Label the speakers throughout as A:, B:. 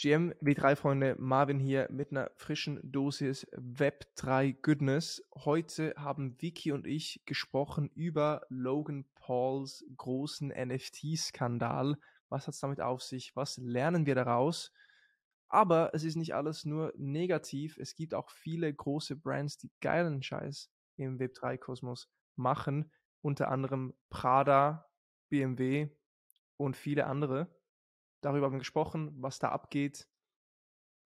A: GM W3-Freunde, Marvin hier mit einer frischen Dosis Web3 Goodness. Heute haben Vicky und ich gesprochen über Logan Pauls großen NFT-Skandal. Was hat es damit auf sich? Was lernen wir daraus? Aber es ist nicht alles nur negativ. Es gibt auch viele große Brands, die geilen Scheiß im Web3-Kosmos machen. Unter anderem Prada, BMW und viele andere. Darüber haben wir gesprochen, was da abgeht.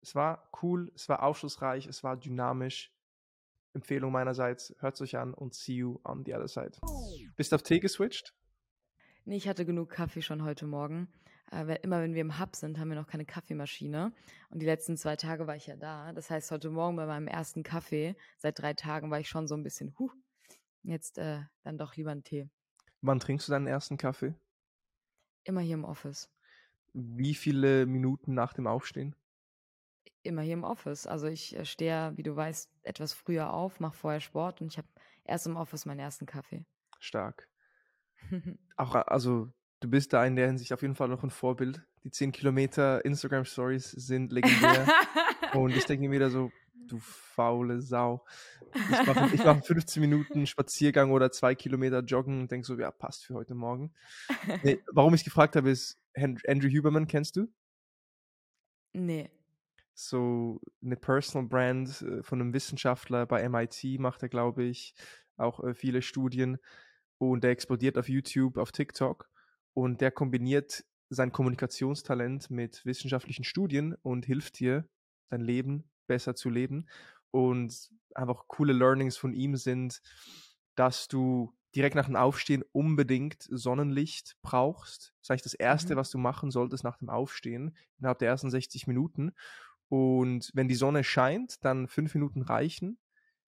A: Es war cool, es war aufschlussreich, es war dynamisch. Empfehlung meinerseits, hört es euch an und see you on the other side. Bist du auf Tee geswitcht?
B: Nee, ich hatte genug Kaffee schon heute Morgen. Äh, immer wenn wir im Hub sind, haben wir noch keine Kaffeemaschine. Und die letzten zwei Tage war ich ja da. Das heißt, heute Morgen bei meinem ersten Kaffee, seit drei Tagen, war ich schon so ein bisschen, huh, jetzt äh, dann doch lieber einen Tee.
A: Wann trinkst du deinen ersten Kaffee?
B: Immer hier im Office.
A: Wie viele Minuten nach dem Aufstehen?
B: Immer hier im Office. Also ich äh, stehe, wie du weißt, etwas früher auf, mache vorher Sport und ich habe erst im Office meinen ersten Kaffee.
A: Stark. Auch, also du bist da in der Hinsicht auf jeden Fall noch ein Vorbild. Die 10 Kilometer Instagram Stories sind legendär. und ich denke mir wieder so, du faule Sau. Ich mache ich mach 15 Minuten Spaziergang oder zwei Kilometer Joggen und denke so, ja, passt für heute Morgen. Nee, warum ich gefragt habe, ist, Andrew Huberman kennst du?
B: Nee.
A: So eine Personal Brand äh, von einem Wissenschaftler bei MIT macht er, glaube ich, auch äh, viele Studien und der explodiert auf YouTube, auf TikTok und der kombiniert sein Kommunikationstalent mit wissenschaftlichen Studien und hilft dir, dein Leben besser zu leben. Und einfach coole Learnings von ihm sind, dass du direkt nach dem Aufstehen unbedingt Sonnenlicht brauchst. Das ist eigentlich das Erste, mhm. was du machen solltest nach dem Aufstehen, innerhalb der ersten 60 Minuten. Und wenn die Sonne scheint, dann fünf Minuten reichen.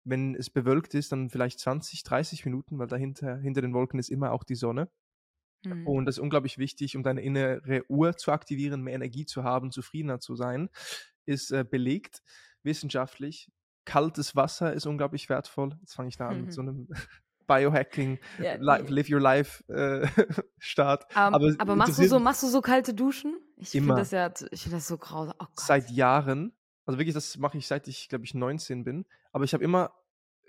A: Wenn es bewölkt ist, dann vielleicht 20, 30 Minuten, weil dahinter, hinter den Wolken ist immer auch die Sonne. Mhm. Und das ist unglaublich wichtig, um deine innere Uhr zu aktivieren, mehr Energie zu haben, zufriedener zu sein, ist äh, belegt wissenschaftlich. Kaltes Wasser ist unglaublich wertvoll. Jetzt fange ich da an mhm. mit so einem Biohacking, ja, li Live Your Life äh, Start.
B: Um, aber, aber machst du so, machst du so kalte Duschen? Ich finde das ja, ich finde das so grausam. Oh
A: seit Jahren. Also wirklich, das mache ich seit ich, glaube ich, 19 bin. Aber ich habe immer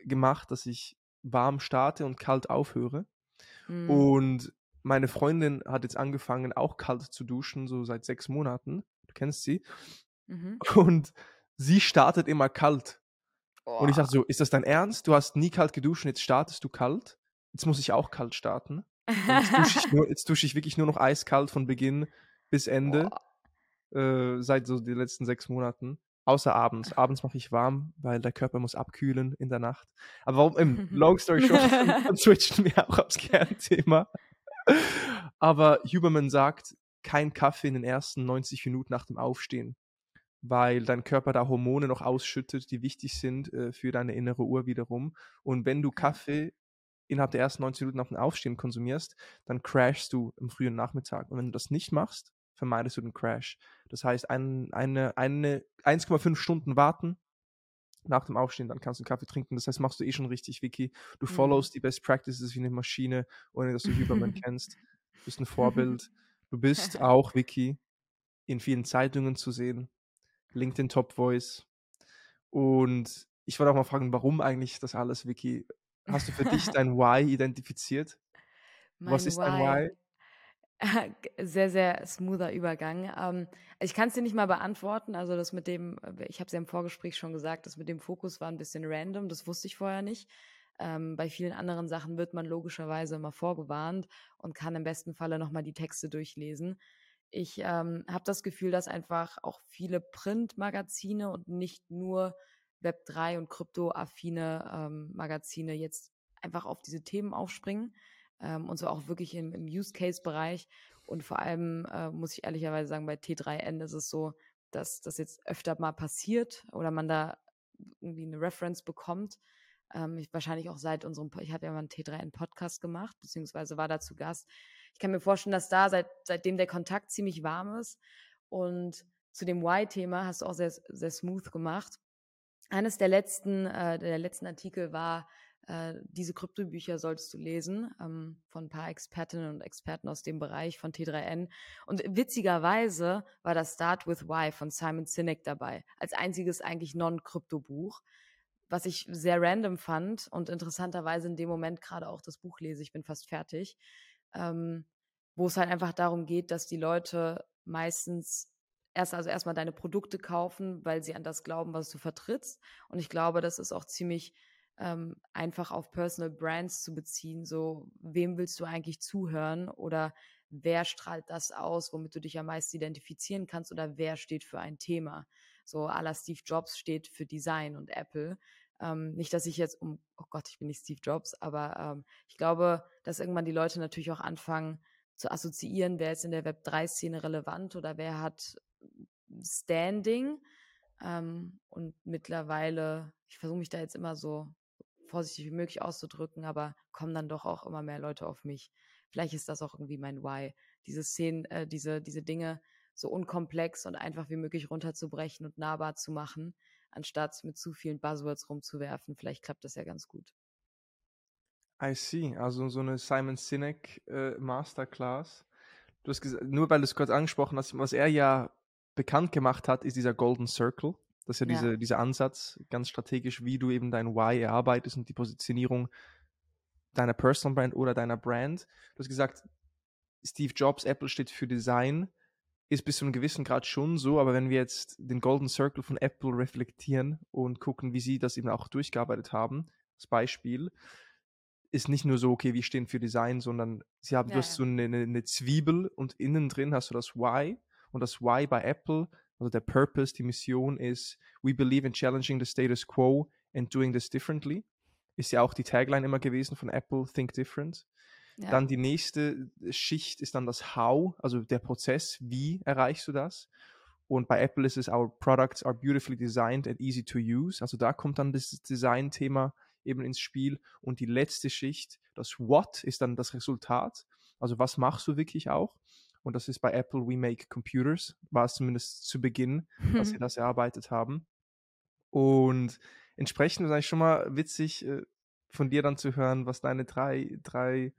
A: gemacht, dass ich warm starte und kalt aufhöre. Mhm. Und meine Freundin hat jetzt angefangen, auch kalt zu duschen, so seit sechs Monaten. Du kennst sie. Mhm. Und sie startet immer kalt. Oh. Und ich dachte so, ist das dein Ernst? Du hast nie kalt geduscht und jetzt startest du kalt? Jetzt muss ich auch kalt starten. Jetzt dusche, ich nur, jetzt dusche ich wirklich nur noch eiskalt von Beginn bis Ende. Äh, seit so den letzten sechs Monaten. Außer abends. Abends mache ich warm, weil der Körper muss abkühlen in der Nacht. Aber warum, im Long Story Short, dann switchen wir auch aufs Kernthema. Aber Huberman sagt, kein Kaffee in den ersten 90 Minuten nach dem Aufstehen weil dein Körper da Hormone noch ausschüttet, die wichtig sind äh, für deine innere Uhr wiederum. Und wenn du Kaffee innerhalb der ersten 90 Minuten nach dem Aufstehen konsumierst, dann crashst du im frühen Nachmittag. Und wenn du das nicht machst, vermeidest du den Crash. Das heißt, ein, eine, eine 1,5 Stunden warten nach dem Aufstehen, dann kannst du einen Kaffee trinken. Das heißt, machst du eh schon richtig, Vicky. Du mhm. followst die Best Practices wie eine Maschine, ohne dass du Huberman kennst. Du bist ein Vorbild. Du bist auch, Vicky, in vielen Zeitungen zu sehen. LinkedIn Top Voice. Und ich wollte auch mal fragen, warum eigentlich das alles, Vicky? Hast du für dich dein Why identifiziert? Mein Was ist dein Why?
B: Sehr, sehr smoother Übergang. Ähm, ich kann es dir nicht mal beantworten. Also das mit dem, äh, ich habe es ja im Vorgespräch schon gesagt, das mit dem Fokus war ein bisschen random. Das wusste ich vorher nicht. Ähm, bei vielen anderen Sachen wird man logischerweise immer vorgewarnt und kann im besten Falle nochmal die Texte durchlesen. Ich ähm, habe das Gefühl, dass einfach auch viele Printmagazine und nicht nur Web3 und kryptoaffine ähm, Magazine jetzt einfach auf diese Themen aufspringen ähm, und so auch wirklich im, im Use-Case-Bereich. Und vor allem äh, muss ich ehrlicherweise sagen, bei T3N ist es so, dass das jetzt öfter mal passiert oder man da irgendwie eine Reference bekommt. Ähm, ich, wahrscheinlich auch seit unserem, ich habe ja mal einen T3N-Podcast gemacht, beziehungsweise war da zu Gast ich kann mir vorstellen, dass da seit, seitdem der Kontakt ziemlich warm ist. Und zu dem Why-Thema hast du auch sehr, sehr smooth gemacht. Eines der letzten, äh, der letzten Artikel war äh, diese Kryptobücher solltest du lesen ähm, von ein paar Expertinnen und Experten aus dem Bereich von T3N. Und witzigerweise war das Start with Why von Simon Sinek dabei, als einziges eigentlich Non-Krypto-Buch, was ich sehr random fand und interessanterweise in dem Moment gerade auch das Buch lese. Ich bin fast fertig, ähm, wo es halt einfach darum geht, dass die Leute meistens erst also erstmal deine Produkte kaufen, weil sie an das glauben, was du vertrittst. Und ich glaube, das ist auch ziemlich ähm, einfach auf Personal Brands zu beziehen. So, wem willst du eigentlich zuhören oder wer strahlt das aus, womit du dich am meisten identifizieren kannst oder wer steht für ein Thema. So, à Steve Jobs steht für Design und Apple. Ähm, nicht, dass ich jetzt um, oh Gott, ich bin nicht Steve Jobs, aber ähm, ich glaube, dass irgendwann die Leute natürlich auch anfangen zu assoziieren, wer ist in der Web3-Szene relevant oder wer hat Standing. Ähm, und mittlerweile, ich versuche mich da jetzt immer so vorsichtig wie möglich auszudrücken, aber kommen dann doch auch immer mehr Leute auf mich. Vielleicht ist das auch irgendwie mein Why, diese Szenen, äh, diese, diese Dinge so unkomplex und einfach wie möglich runterzubrechen und nahbar zu machen, anstatt mit zu vielen Buzzwords rumzuwerfen. Vielleicht klappt das ja ganz gut.
A: I see. Also so eine Simon Sinek äh, Masterclass. Du hast gesagt, nur weil du es kurz angesprochen hast, was er ja bekannt gemacht hat, ist dieser Golden Circle. Das ist ja, ja. Diese, dieser Ansatz, ganz strategisch, wie du eben dein Why erarbeitest und die Positionierung deiner Personal Brand oder deiner Brand. Du hast gesagt, Steve Jobs, Apple steht für Design, ist bis zu einem gewissen Grad schon so, aber wenn wir jetzt den Golden Circle von Apple reflektieren und gucken, wie sie das eben auch durchgearbeitet haben, als Beispiel, ist nicht nur so, okay, wir stehen für Design, sondern sie haben, ja, du hast so eine, eine, Zwiebel und innen drin hast du das Why und das Why bei Apple also der Purpose, die Mission ist, we believe in challenging the status quo and doing this differently. Ist ja auch die Tagline immer gewesen von Apple, Think Different. Ja. Dann die nächste Schicht ist dann das How, also der Prozess, wie erreichst du das? Und bei Apple ist es, our products are beautifully designed and easy to use. Also da kommt dann das Design-Thema eben ins Spiel. Und die letzte Schicht, das What, ist dann das Resultat. Also was machst du wirklich auch? Und das ist bei Apple We Make Computers, war es zumindest zu Beginn, als sie das erarbeitet haben. Und entsprechend ist eigentlich schon mal witzig, äh, von dir dann zu hören, was deine drei, drei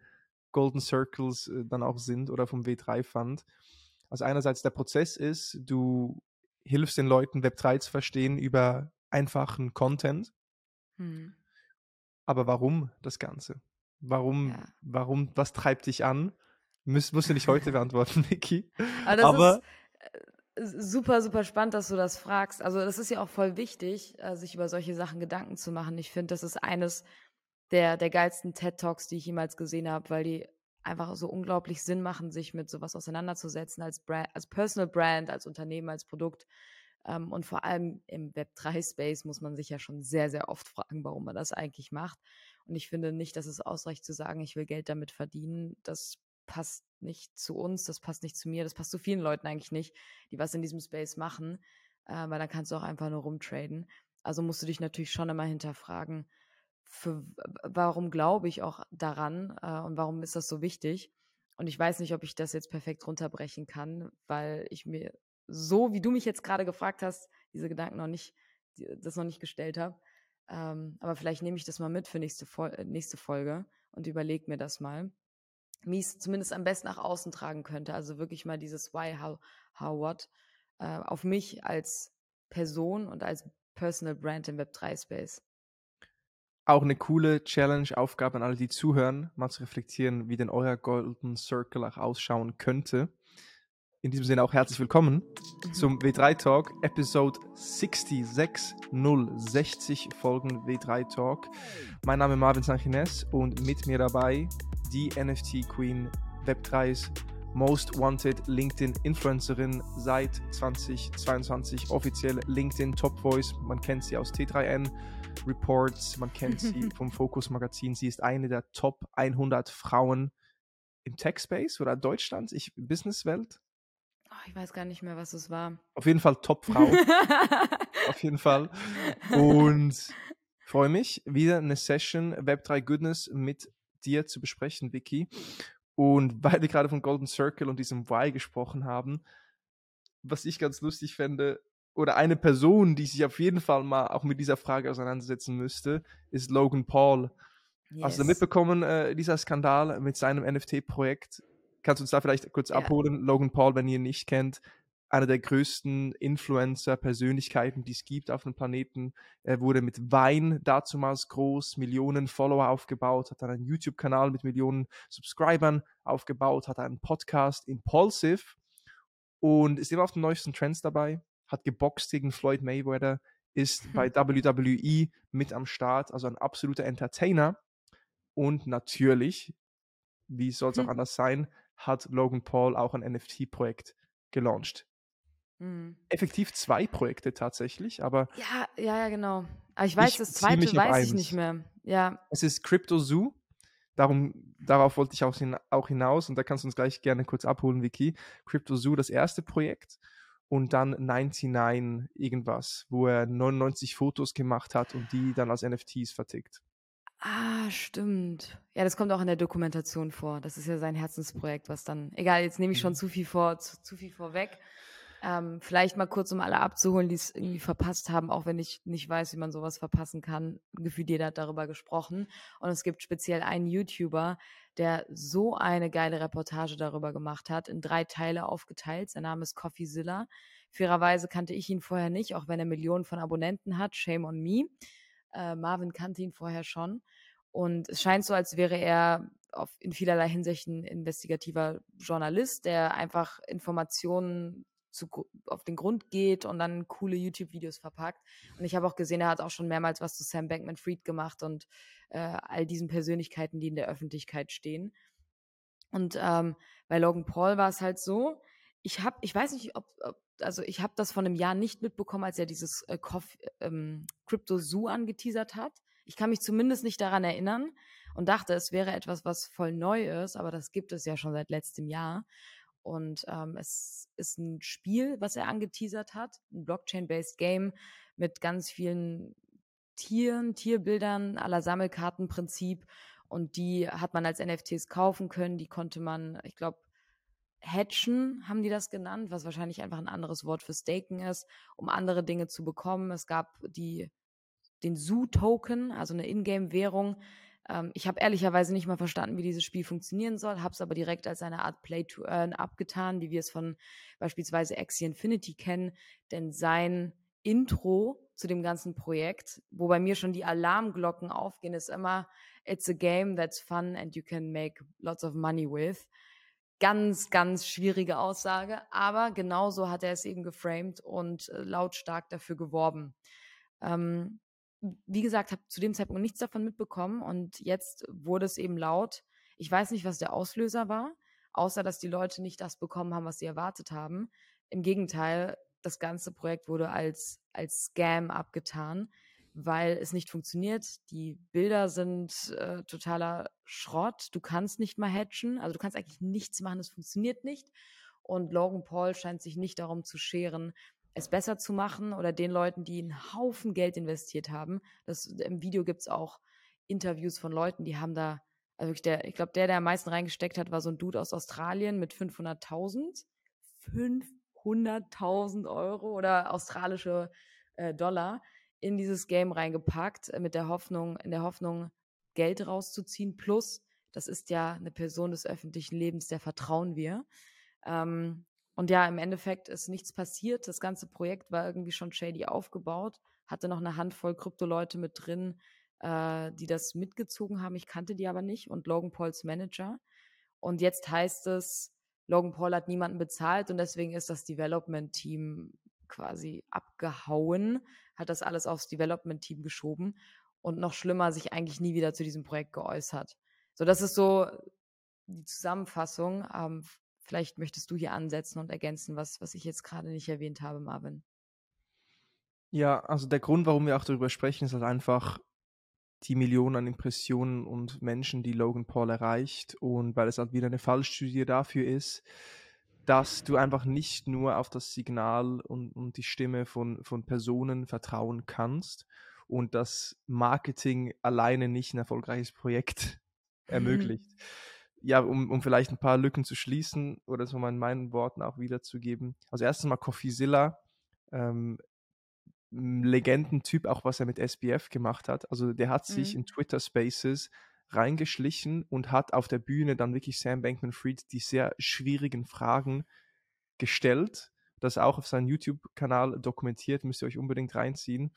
A: Golden Circles äh, dann auch sind oder vom W3 Fund. Also einerseits der Prozess ist, du hilfst den Leuten Web3 zu verstehen über einfachen Content. Hm. Aber warum das Ganze? Warum, ja. warum, was treibt dich an? Muss, musst du nicht heute beantworten, Niki.
B: Aber, Aber ist äh, super, super spannend, dass du das fragst. Also das ist ja auch voll wichtig, äh, sich über solche Sachen Gedanken zu machen. Ich finde, das ist eines der, der geilsten TED-Talks, die ich jemals gesehen habe, weil die einfach so unglaublich Sinn machen, sich mit sowas auseinanderzusetzen als, Brand, als Personal Brand, als Unternehmen, als Produkt. Ähm, und vor allem im Web3-Space muss man sich ja schon sehr, sehr oft fragen, warum man das eigentlich macht. Und ich finde nicht, dass es ausreicht zu sagen, ich will Geld damit verdienen. Das passt nicht zu uns, das passt nicht zu mir, das passt zu vielen Leuten eigentlich nicht, die was in diesem Space machen, äh, weil dann kannst du auch einfach nur rumtraden. Also musst du dich natürlich schon immer hinterfragen, für, warum glaube ich auch daran äh, und warum ist das so wichtig? Und ich weiß nicht, ob ich das jetzt perfekt runterbrechen kann, weil ich mir so, wie du mich jetzt gerade gefragt hast, diese Gedanken noch nicht, das noch nicht gestellt habe. Ähm, aber vielleicht nehme ich das mal mit für nächste, Fol nächste Folge und überlege mir das mal wie ich es zumindest am besten nach außen tragen könnte. Also wirklich mal dieses Why, How, How, What äh, auf mich als Person und als Personal Brand im Web3-Space.
A: Auch eine coole Challenge-Aufgabe an alle, die zuhören, mal zu reflektieren, wie denn euer Golden Circle auch ausschauen könnte. In diesem Sinne auch herzlich willkommen zum W3 Talk, Episode 66, 060 Folgen W3 Talk. Mein Name ist Marvin Sanchines und mit mir dabei die NFT Queen, Web3s Most Wanted LinkedIn Influencerin seit 2022, offiziell LinkedIn Top Voice. Man kennt sie aus T3N Reports, man kennt sie vom Focus Magazin. Sie ist eine der Top 100 Frauen im Tech Space oder Deutschland, ich Businesswelt.
B: Oh, ich weiß gar nicht mehr, was es war.
A: Auf jeden Fall Top-Frau. Auf jeden Fall. Und freue mich, wieder eine Session Web3 Goodness mit dir zu besprechen, Vicky. Und weil wir gerade von Golden Circle und diesem Why gesprochen haben, was ich ganz lustig fände, oder eine Person, die sich auf jeden Fall mal auch mit dieser Frage auseinandersetzen müsste, ist Logan Paul. Yes. Hast du mitbekommen, äh, dieser Skandal mit seinem NFT-Projekt? Kannst du uns da vielleicht kurz ja. abholen? Logan Paul, wenn ihr ihn nicht kennt, einer der größten Influencer-Persönlichkeiten, die es gibt auf dem Planeten. Er wurde mit Wein dazumals groß, Millionen Follower aufgebaut, hat dann einen YouTube-Kanal mit Millionen Subscribern aufgebaut, hat einen Podcast, Impulsive, und ist immer auf den neuesten Trends dabei, hat geboxt gegen Floyd Mayweather, ist hm. bei WWE mit am Start, also ein absoluter Entertainer. Und natürlich, wie soll es auch hm. anders sein, hat Logan Paul auch ein NFT-Projekt gelauncht. Mhm. Effektiv zwei Projekte tatsächlich, aber.
B: Ja, ja, ja, genau. Aber ich weiß, ich das zweite weiß ich nicht mehr. Ja.
A: Es ist Crypto Zoo. Darum, darauf wollte ich auch, hin, auch hinaus und da kannst du uns gleich gerne kurz abholen, Vicky. Crypto Zoo, das erste Projekt und dann 99 irgendwas, wo er 99 Fotos gemacht hat und die dann als NFTs vertickt.
B: Ah, stimmt. Ja, das kommt auch in der Dokumentation vor. Das ist ja sein Herzensprojekt, was dann. Egal, jetzt nehme ich schon mhm. zu viel vor, zu, zu viel vorweg. Ähm, vielleicht mal kurz, um alle abzuholen, die es irgendwie verpasst haben, auch wenn ich nicht weiß, wie man sowas verpassen kann. Gefühlt jeder hat darüber gesprochen. Und es gibt speziell einen YouTuber, der so eine geile Reportage darüber gemacht hat, in drei Teile aufgeteilt. Sein Name ist CoffeeZilla. Fairerweise kannte ich ihn vorher nicht, auch wenn er Millionen von Abonnenten hat. Shame on me. Äh, Marvin kannte ihn vorher schon. Und es scheint so, als wäre er auf, in vielerlei Hinsicht ein investigativer Journalist, der einfach Informationen zu, auf den Grund geht und dann coole YouTube-Videos verpackt. Und ich habe auch gesehen, er hat auch schon mehrmals was zu Sam Bankman-Fried gemacht und äh, all diesen Persönlichkeiten, die in der Öffentlichkeit stehen. Und ähm, bei Logan Paul war es halt so, ich habe, ich weiß nicht, ob, ob also ich habe das von einem Jahr nicht mitbekommen, als er dieses äh, ähm, Crypto Zoo angeteasert hat. Ich kann mich zumindest nicht daran erinnern und dachte, es wäre etwas, was voll neu ist, aber das gibt es ja schon seit letztem Jahr. Und ähm, es ist ein Spiel, was er angeteasert hat, ein Blockchain-based Game mit ganz vielen Tieren, Tierbildern aller Sammelkartenprinzip. Und die hat man als NFTs kaufen können. Die konnte man, ich glaube, Hatchen haben die das genannt, was wahrscheinlich einfach ein anderes Wort für Staken ist, um andere Dinge zu bekommen. Es gab die, den Zoo-Token, also eine Ingame-Währung, ähm, ich habe ehrlicherweise nicht mal verstanden, wie dieses Spiel funktionieren soll, habe es aber direkt als eine Art Play to Earn abgetan, wie wir es von beispielsweise Axie Infinity kennen, denn sein Intro zu dem ganzen Projekt, wo bei mir schon die Alarmglocken aufgehen, ist immer It's a game that's fun and you can make lots of money with. Ganz, ganz schwierige Aussage, aber genauso hat er es eben geframed und äh, lautstark dafür geworben. Ähm, wie gesagt, habe zu dem Zeitpunkt nichts davon mitbekommen und jetzt wurde es eben laut. Ich weiß nicht, was der Auslöser war, außer dass die Leute nicht das bekommen haben, was sie erwartet haben. Im Gegenteil, das ganze Projekt wurde als, als Scam abgetan, weil es nicht funktioniert. Die Bilder sind äh, totaler Schrott. Du kannst nicht mal hatchen, also du kannst eigentlich nichts machen, es funktioniert nicht. Und Logan Paul scheint sich nicht darum zu scheren, es besser zu machen oder den Leuten, die einen Haufen Geld investiert haben. Das, Im Video gibt es auch Interviews von Leuten, die haben da, also der, ich glaube, der, der am meisten reingesteckt hat, war so ein Dude aus Australien mit 500.000. 500.000 Euro oder australische äh, Dollar in dieses Game reingepackt, äh, mit der Hoffnung, in der Hoffnung, Geld rauszuziehen. Plus, das ist ja eine Person des öffentlichen Lebens, der vertrauen wir. Ähm, und ja, im Endeffekt ist nichts passiert. Das ganze Projekt war irgendwie schon shady aufgebaut, hatte noch eine Handvoll Krypto-Leute mit drin, äh, die das mitgezogen haben. Ich kannte die aber nicht und Logan Pauls Manager. Und jetzt heißt es, Logan Paul hat niemanden bezahlt und deswegen ist das Development-Team quasi abgehauen, hat das alles aufs Development-Team geschoben und noch schlimmer, sich eigentlich nie wieder zu diesem Projekt geäußert. So, das ist so die Zusammenfassung. Ähm, Vielleicht möchtest du hier ansetzen und ergänzen, was, was ich jetzt gerade nicht erwähnt habe, Marvin.
A: Ja, also der Grund, warum wir auch darüber sprechen, ist halt einfach die Millionen an Impressionen und Menschen, die Logan Paul erreicht und weil es halt wieder eine Fallstudie dafür ist, dass du einfach nicht nur auf das Signal und, und die Stimme von, von Personen vertrauen kannst und dass Marketing alleine nicht ein erfolgreiches Projekt ermöglicht ja, um, um vielleicht ein paar Lücken zu schließen oder so mal in meinen Worten auch wiederzugeben. Also erstens mal CoffeeZilla, ähm, Legendentyp, auch was er mit SBF gemacht hat. Also der hat sich mhm. in Twitter Spaces reingeschlichen und hat auf der Bühne dann wirklich Sam Bankman-Fried die sehr schwierigen Fragen gestellt. Das auch auf seinem YouTube-Kanal dokumentiert, müsst ihr euch unbedingt reinziehen,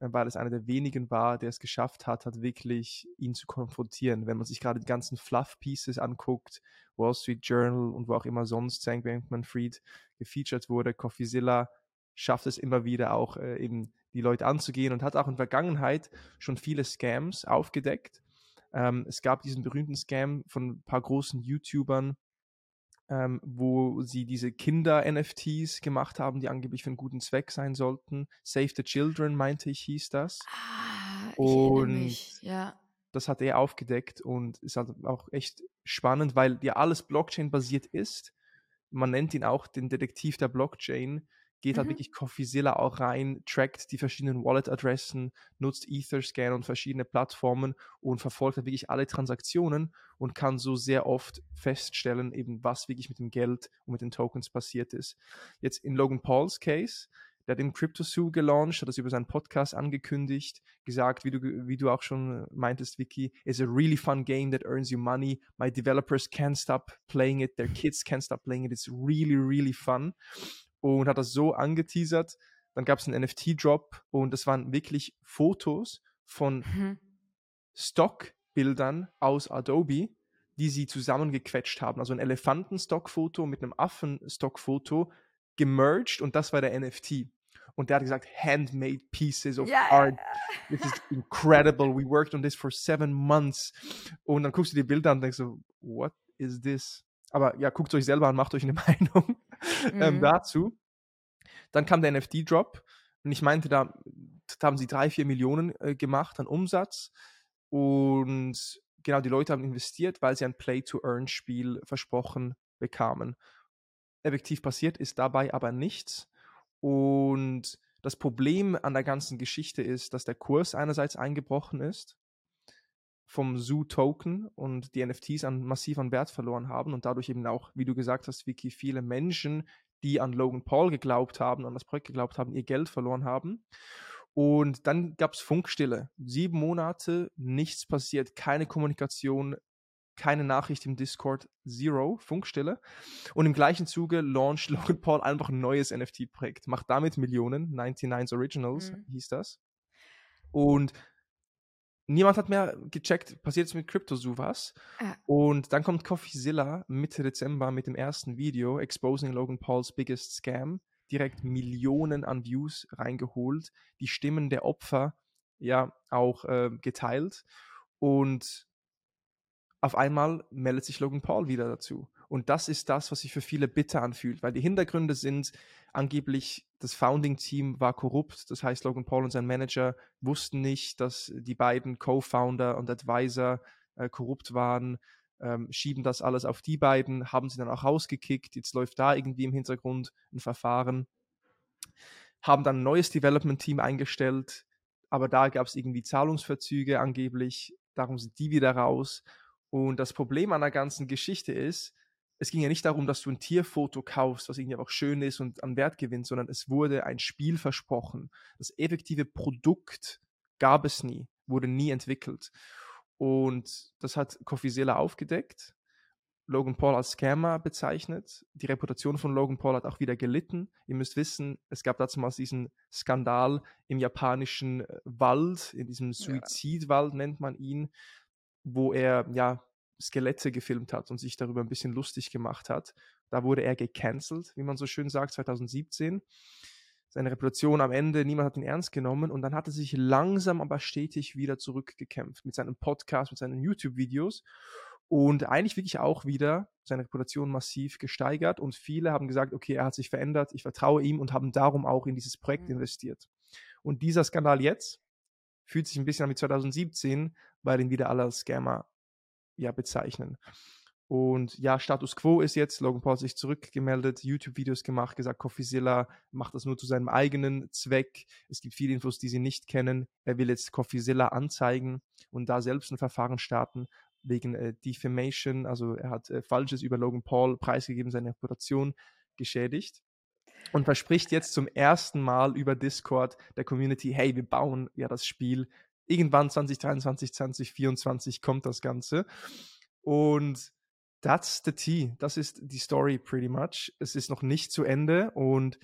A: weil es einer der wenigen war, der es geschafft hat, hat wirklich ihn zu konfrontieren. Wenn man sich gerade die ganzen Fluff-Pieces anguckt, Wall Street Journal und wo auch immer sonst Sam Bankman-Fried gefeatured wurde, CoffeeZilla schafft es immer wieder auch äh, eben die Leute anzugehen und hat auch in der Vergangenheit schon viele Scams aufgedeckt. Ähm, es gab diesen berühmten Scam von ein paar großen YouTubern, ähm, wo sie diese Kinder-NFTs gemacht haben, die angeblich für einen guten Zweck sein sollten. Save the Children, meinte ich, hieß das.
B: Ah, ich
A: und
B: mich, ja.
A: das hat er aufgedeckt und ist halt auch echt spannend, weil ja alles Blockchain-basiert ist. Man nennt ihn auch den Detektiv der Blockchain geht halt mhm. halt wirklich CoffeeZilla auch rein, trackt die verschiedenen Wallet-Adressen, nutzt Etherscan und verschiedene Plattformen und verfolgt halt wirklich alle Transaktionen und kann so sehr oft feststellen, eben was wirklich mit dem Geld und mit den Tokens passiert ist. Jetzt in Logan Pauls Case, der hat den CryptoSue gelauncht, hat das über seinen Podcast angekündigt, gesagt, wie du, wie du auch schon meintest, Vicky, it's a really fun game that earns you money. My developers can't stop playing it, their kids can't stop playing it. It's really, really fun und hat das so angeteasert. Dann gab es einen NFT-Drop und das waren wirklich Fotos von mhm. Stockbildern aus Adobe, die sie zusammengequetscht haben. Also ein Elefanten-Stockfoto mit einem Affen-Stockfoto gemerged und das war der NFT. Und der hat gesagt, handmade pieces of yeah. art. This is incredible. We worked on this for seven months. Und dann guckst du die Bilder an und denkst so, what is this? Aber ja, guckt euch selber an, macht euch eine Meinung mhm. ähm, dazu. Dann kam der NFT-Drop und ich meinte, da, da, haben sie drei, vier Millionen äh, gemacht an Umsatz und genau, die Leute haben investiert, weil sie ein Play-to-Earn-Spiel versprochen bekamen. Effektiv passiert ist dabei aber nichts und das Problem an der ganzen Geschichte ist, dass der Kurs einerseits eingebrochen ist vom Zoo-Token und die NFTs an, massiv an Wert verloren haben und dadurch eben auch, wie du gesagt hast, Vicky, viele Menschen, die an Logan Paul geglaubt haben, an das Projekt geglaubt haben, ihr Geld verloren haben. Und dann gab es Funkstille. Sieben Monate, nichts passiert, keine Kommunikation, keine Nachricht im Discord, zero, Funkstille. Und im gleichen Zuge launcht Logan Paul einfach ein neues NFT-Projekt, macht damit Millionen, 99 Originals mhm. hieß das. Und niemand hat mehr gecheckt, passiert jetzt mit CryptoZoo was. Ah. Und dann kommt CoffeeZilla Mitte Dezember mit dem ersten Video, Exposing Logan Pauls Biggest Scam, direkt Millionen an Views reingeholt, die Stimmen der Opfer ja auch äh, geteilt. Und auf einmal meldet sich Logan Paul wieder dazu. Und das ist das, was sich für viele bitter anfühlt, weil die Hintergründe sind angeblich, das Founding-Team war korrupt. Das heißt, Logan Paul und sein Manager wussten nicht, dass die beiden Co-Founder und Advisor äh, korrupt waren, ähm, schieben das alles auf die beiden, haben sie dann auch rausgekickt. Jetzt läuft da irgendwie im Hintergrund ein Verfahren. Haben dann ein neues Development-Team eingestellt, aber da gab es irgendwie Zahlungsverzüge angeblich. Darum sind die wieder raus. Und das Problem an der ganzen Geschichte ist, es ging ja nicht darum, dass du ein Tierfoto kaufst, was irgendwie auch schön ist und an Wert gewinnt, sondern es wurde ein Spiel versprochen. Das effektive Produkt gab es nie, wurde nie entwickelt. Und das hat CoffeeZilla aufgedeckt, Logan Paul als Scammer bezeichnet. Die Reputation von Logan Paul hat auch wieder gelitten. Ihr müsst wissen, es gab dazu mal diesen Skandal im japanischen Wald, in diesem Suizidwald nennt man ihn, wo er ja Skelette gefilmt hat und sich darüber ein bisschen lustig gemacht hat. Da wurde er gecancelt, wie man so schön sagt, 2017. Seine Reputation am Ende, niemand hat ihn ernst genommen und dann hat er sich langsam aber stetig wieder zurückgekämpft mit seinem Podcast, mit seinen YouTube-Videos und eigentlich wirklich auch wieder seine Reputation massiv gesteigert und viele haben gesagt, okay, er hat sich verändert, ich vertraue ihm und haben darum auch in dieses Projekt mhm. investiert. Und dieser Skandal jetzt fühlt sich ein bisschen an wie 2017, weil ihn wieder alle als Scammer ja bezeichnen. Und ja, Status Quo ist jetzt, Logan Paul hat sich zurückgemeldet, YouTube-Videos gemacht, gesagt, CoffeeZilla macht das nur zu seinem eigenen Zweck. Es gibt viele Infos, die sie nicht kennen. Er will jetzt CoffeeZilla anzeigen und da selbst ein Verfahren starten wegen äh, Defamation. Also er hat äh, Falsches über Logan Paul preisgegeben, seine Reputation geschädigt und verspricht jetzt zum ersten Mal über Discord der Community, hey, wir bauen ja das Spiel irgendwann 2023, 2024 kommt das Ganze. Und that's the tea. Das ist die Story pretty much. Es ist noch nicht zu Ende und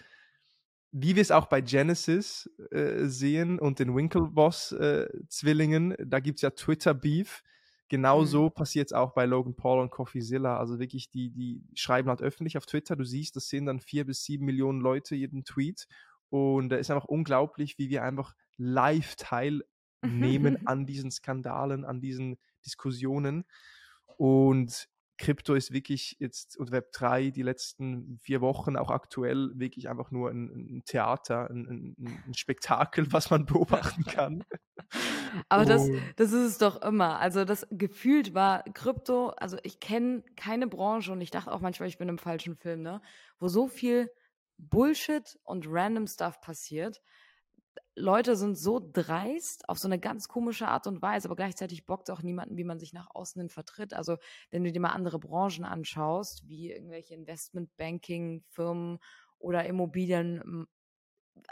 A: wie wir es auch bei Genesis äh, sehen und den Winklevoss-Zwillingen, äh, da gibt es ja Twitter-Beef. Genauso mhm. passiert es auch bei Logan Paul und Coffeezilla. Also wirklich, die, die schreiben halt öffentlich auf Twitter. Du siehst, das sehen dann vier bis sieben Millionen Leute jeden Tweet. Und da ist einfach unglaublich, wie wir einfach live teilnehmen an diesen Skandalen, an diesen Diskussionen. Und Krypto ist wirklich jetzt und Web 3 die letzten vier Wochen auch aktuell wirklich einfach nur ein, ein Theater, ein, ein, ein, Spektakel, was man beobachten kann.
B: Aber das, das ist es doch immer. Also das gefühlt war Krypto, also ich kenne keine Branche und ich dachte auch manchmal, ich bin im falschen Film, ne? Wo so viel Bullshit und random Stuff passiert. Leute sind so dreist auf so eine ganz komische Art und Weise, aber gleichzeitig bockt auch niemanden, wie man sich nach außen hin vertritt. Also, wenn du dir mal andere Branchen anschaust, wie irgendwelche Investmentbanking-Firmen oder Immobilien,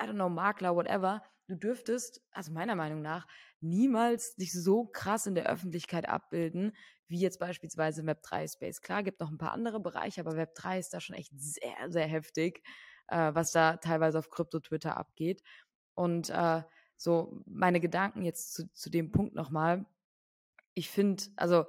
B: I don't know, Makler, whatever, du dürftest, also meiner Meinung nach, niemals dich so krass in der Öffentlichkeit abbilden, wie jetzt beispielsweise im Web3-Space. Klar, gibt noch ein paar andere Bereiche, aber Web3 ist da schon echt sehr, sehr heftig, äh, was da teilweise auf Krypto-Twitter abgeht. Und äh, so meine Gedanken jetzt zu, zu dem Punkt nochmal. Ich finde, also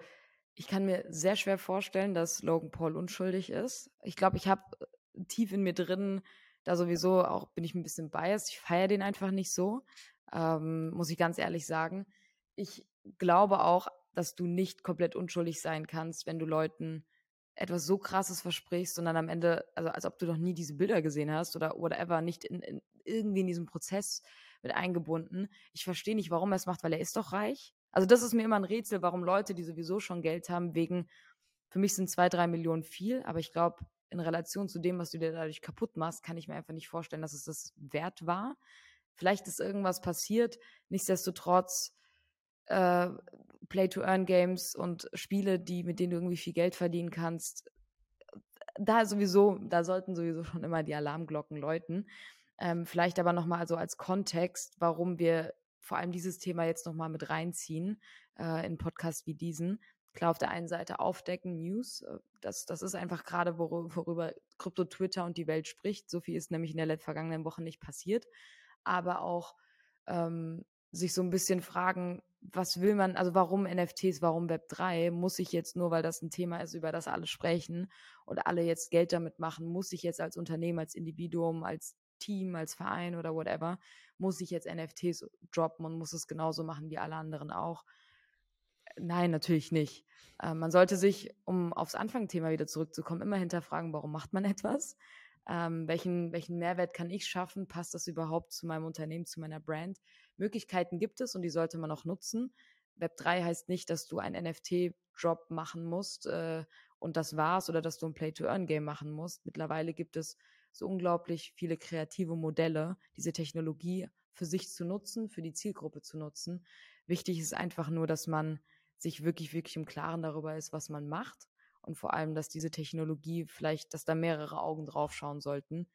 B: ich kann mir sehr schwer vorstellen, dass Logan Paul unschuldig ist. Ich glaube, ich habe äh, tief in mir drin, da sowieso auch bin ich ein bisschen biased. Ich feiere den einfach nicht so, ähm, muss ich ganz ehrlich sagen. Ich glaube auch, dass du nicht komplett unschuldig sein kannst, wenn du Leuten etwas so krasses versprichst und dann am Ende, also als ob du noch nie diese Bilder gesehen hast oder whatever, nicht in, in irgendwie in diesem Prozess mit eingebunden. Ich verstehe nicht, warum er es macht, weil er ist doch reich. Also das ist mir immer ein Rätsel, warum Leute, die sowieso schon Geld haben, wegen, für mich sind zwei, drei Millionen viel, aber ich glaube, in Relation zu dem, was du dir dadurch kaputt machst, kann ich mir einfach nicht vorstellen, dass es das wert war. Vielleicht ist irgendwas passiert. Nichtsdestotrotz, äh, Play-to-Earn-Games und Spiele, die, mit denen du irgendwie viel Geld verdienen kannst, da sowieso, da sollten sowieso schon immer die Alarmglocken läuten. Ähm, vielleicht aber nochmal so als Kontext, warum wir vor allem dieses Thema jetzt nochmal mit reinziehen äh, in Podcasts wie diesen. Klar, auf der einen Seite aufdecken, News, äh, das, das ist einfach gerade, worüber, worüber Krypto, Twitter und die Welt spricht. So viel ist nämlich in der vergangenen Woche nicht passiert. Aber auch ähm, sich so ein bisschen fragen, was will man, also warum NFTs, warum Web 3? Muss ich jetzt nur, weil das ein Thema ist, über das alle sprechen und alle jetzt Geld damit machen, muss ich jetzt als Unternehmen, als Individuum, als Team, als Verein oder whatever, muss ich jetzt NFTs droppen und muss es genauso machen wie alle anderen auch? Nein, natürlich nicht. Äh, man sollte sich, um aufs Anfangsthema wieder zurückzukommen, immer hinterfragen, warum macht man etwas? Ähm, welchen, welchen Mehrwert kann ich schaffen? Passt das überhaupt zu meinem Unternehmen, zu meiner Brand? Möglichkeiten gibt es und die sollte man auch nutzen. Web 3 heißt nicht, dass du ein NFT-Drop machen musst äh, und das war's oder dass du ein Play-to-Earn-Game machen musst. Mittlerweile gibt es so unglaublich viele kreative Modelle, diese Technologie für sich zu nutzen, für die Zielgruppe zu nutzen. Wichtig ist einfach nur, dass man sich wirklich, wirklich im Klaren darüber ist, was man macht und vor allem, dass diese Technologie vielleicht, dass da mehrere Augen drauf schauen sollten,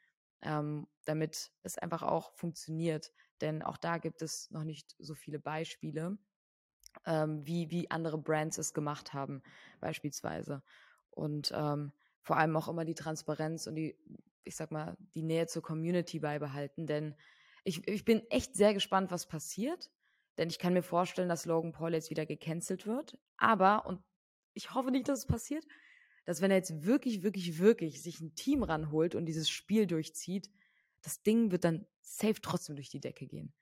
B: ähm, damit es einfach auch funktioniert. Denn auch da gibt es noch nicht so viele Beispiele, ähm, wie, wie andere Brands es gemacht haben, beispielsweise. Und ähm, vor allem auch immer die Transparenz und die, ich sag mal, die Nähe zur Community beibehalten. Denn ich, ich bin echt sehr gespannt, was passiert. Denn ich kann mir vorstellen, dass Logan Paul jetzt wieder gecancelt wird. Aber, und ich hoffe nicht, dass es passiert, dass wenn er jetzt wirklich, wirklich, wirklich sich ein Team ranholt und dieses Spiel durchzieht, das Ding wird dann safe trotzdem durch die Decke gehen.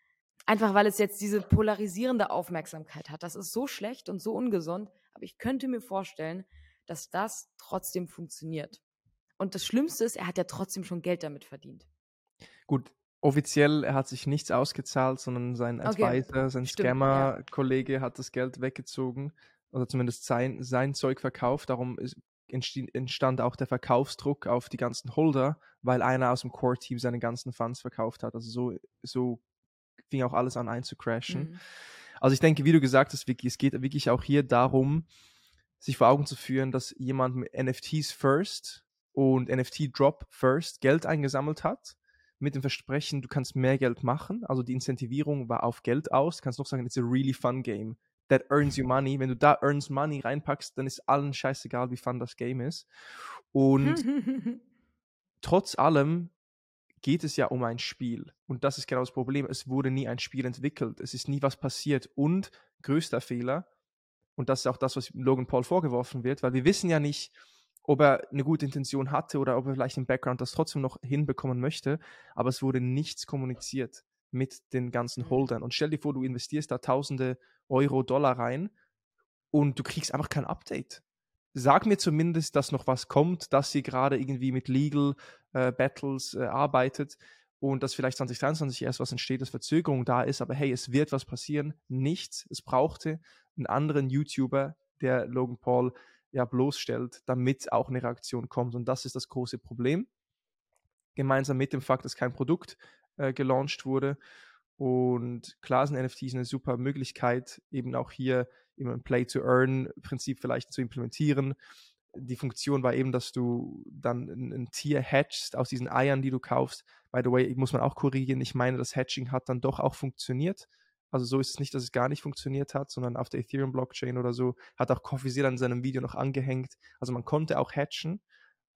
B: Einfach weil es jetzt diese polarisierende Aufmerksamkeit hat. Das ist so schlecht und so ungesund, aber ich könnte mir vorstellen, dass das trotzdem funktioniert. Und das Schlimmste ist, er hat ja trotzdem schon Geld damit verdient.
A: Gut, offiziell, er hat sich nichts ausgezahlt, sondern sein Advisor, okay. sein Scammer-Kollege ja. hat das Geld weggezogen oder zumindest sein, sein Zeug verkauft. Darum ist, entstand auch der Verkaufsdruck auf die ganzen Holder, weil einer aus dem Core-Team seine ganzen Funds verkauft hat. Also so, so fing auch alles an einzucrashen. Mhm. Also ich denke, wie du gesagt hast, Vicky, es geht wirklich auch hier darum, sich vor Augen zu führen, dass jemand mit NFTs first und NFT Drop first Geld eingesammelt hat mit dem Versprechen, du kannst mehr Geld machen. Also die Incentivierung war auf Geld aus. Du kannst noch sagen, it's a really fun game that earns you money. Wenn du da earns money reinpackst, dann ist allen scheißegal, wie fun das Game ist. Und trotz allem geht es ja um ein Spiel. Und das ist genau das Problem. Es wurde nie ein Spiel entwickelt. Es ist nie was passiert. Und größter Fehler, und das ist auch das, was Logan Paul vorgeworfen wird, weil wir wissen ja nicht, ob er eine gute Intention hatte oder ob er vielleicht im Background das trotzdem noch hinbekommen möchte. Aber es wurde nichts kommuniziert mit den ganzen mhm. Holdern. Und stell dir vor, du investierst da tausende Euro, Dollar rein und du kriegst einfach kein Update. Sag mir zumindest, dass noch was kommt, dass sie gerade irgendwie mit Legal äh, Battles äh, arbeitet und dass vielleicht 2023 erst was entsteht, dass Verzögerung da ist, aber hey, es wird was passieren. Nichts. Es brauchte einen anderen YouTuber, der Logan Paul ja bloßstellt, damit auch eine Reaktion kommt. Und das ist das große Problem. Gemeinsam mit dem Fakt, dass kein Produkt äh, gelauncht wurde. Und klar sind NFTs eine super Möglichkeit, eben auch hier ein Play-to-Earn-Prinzip vielleicht zu implementieren. Die Funktion war eben, dass du dann ein, ein Tier hatchst aus diesen Eiern, die du kaufst. By the way, muss man auch korrigieren. Ich meine, das Hatching hat dann doch auch funktioniert. Also so ist es nicht, dass es gar nicht funktioniert hat, sondern auf der Ethereum-Blockchain oder so hat auch Coffeezeal an seinem Video noch angehängt. Also man konnte auch hatchen.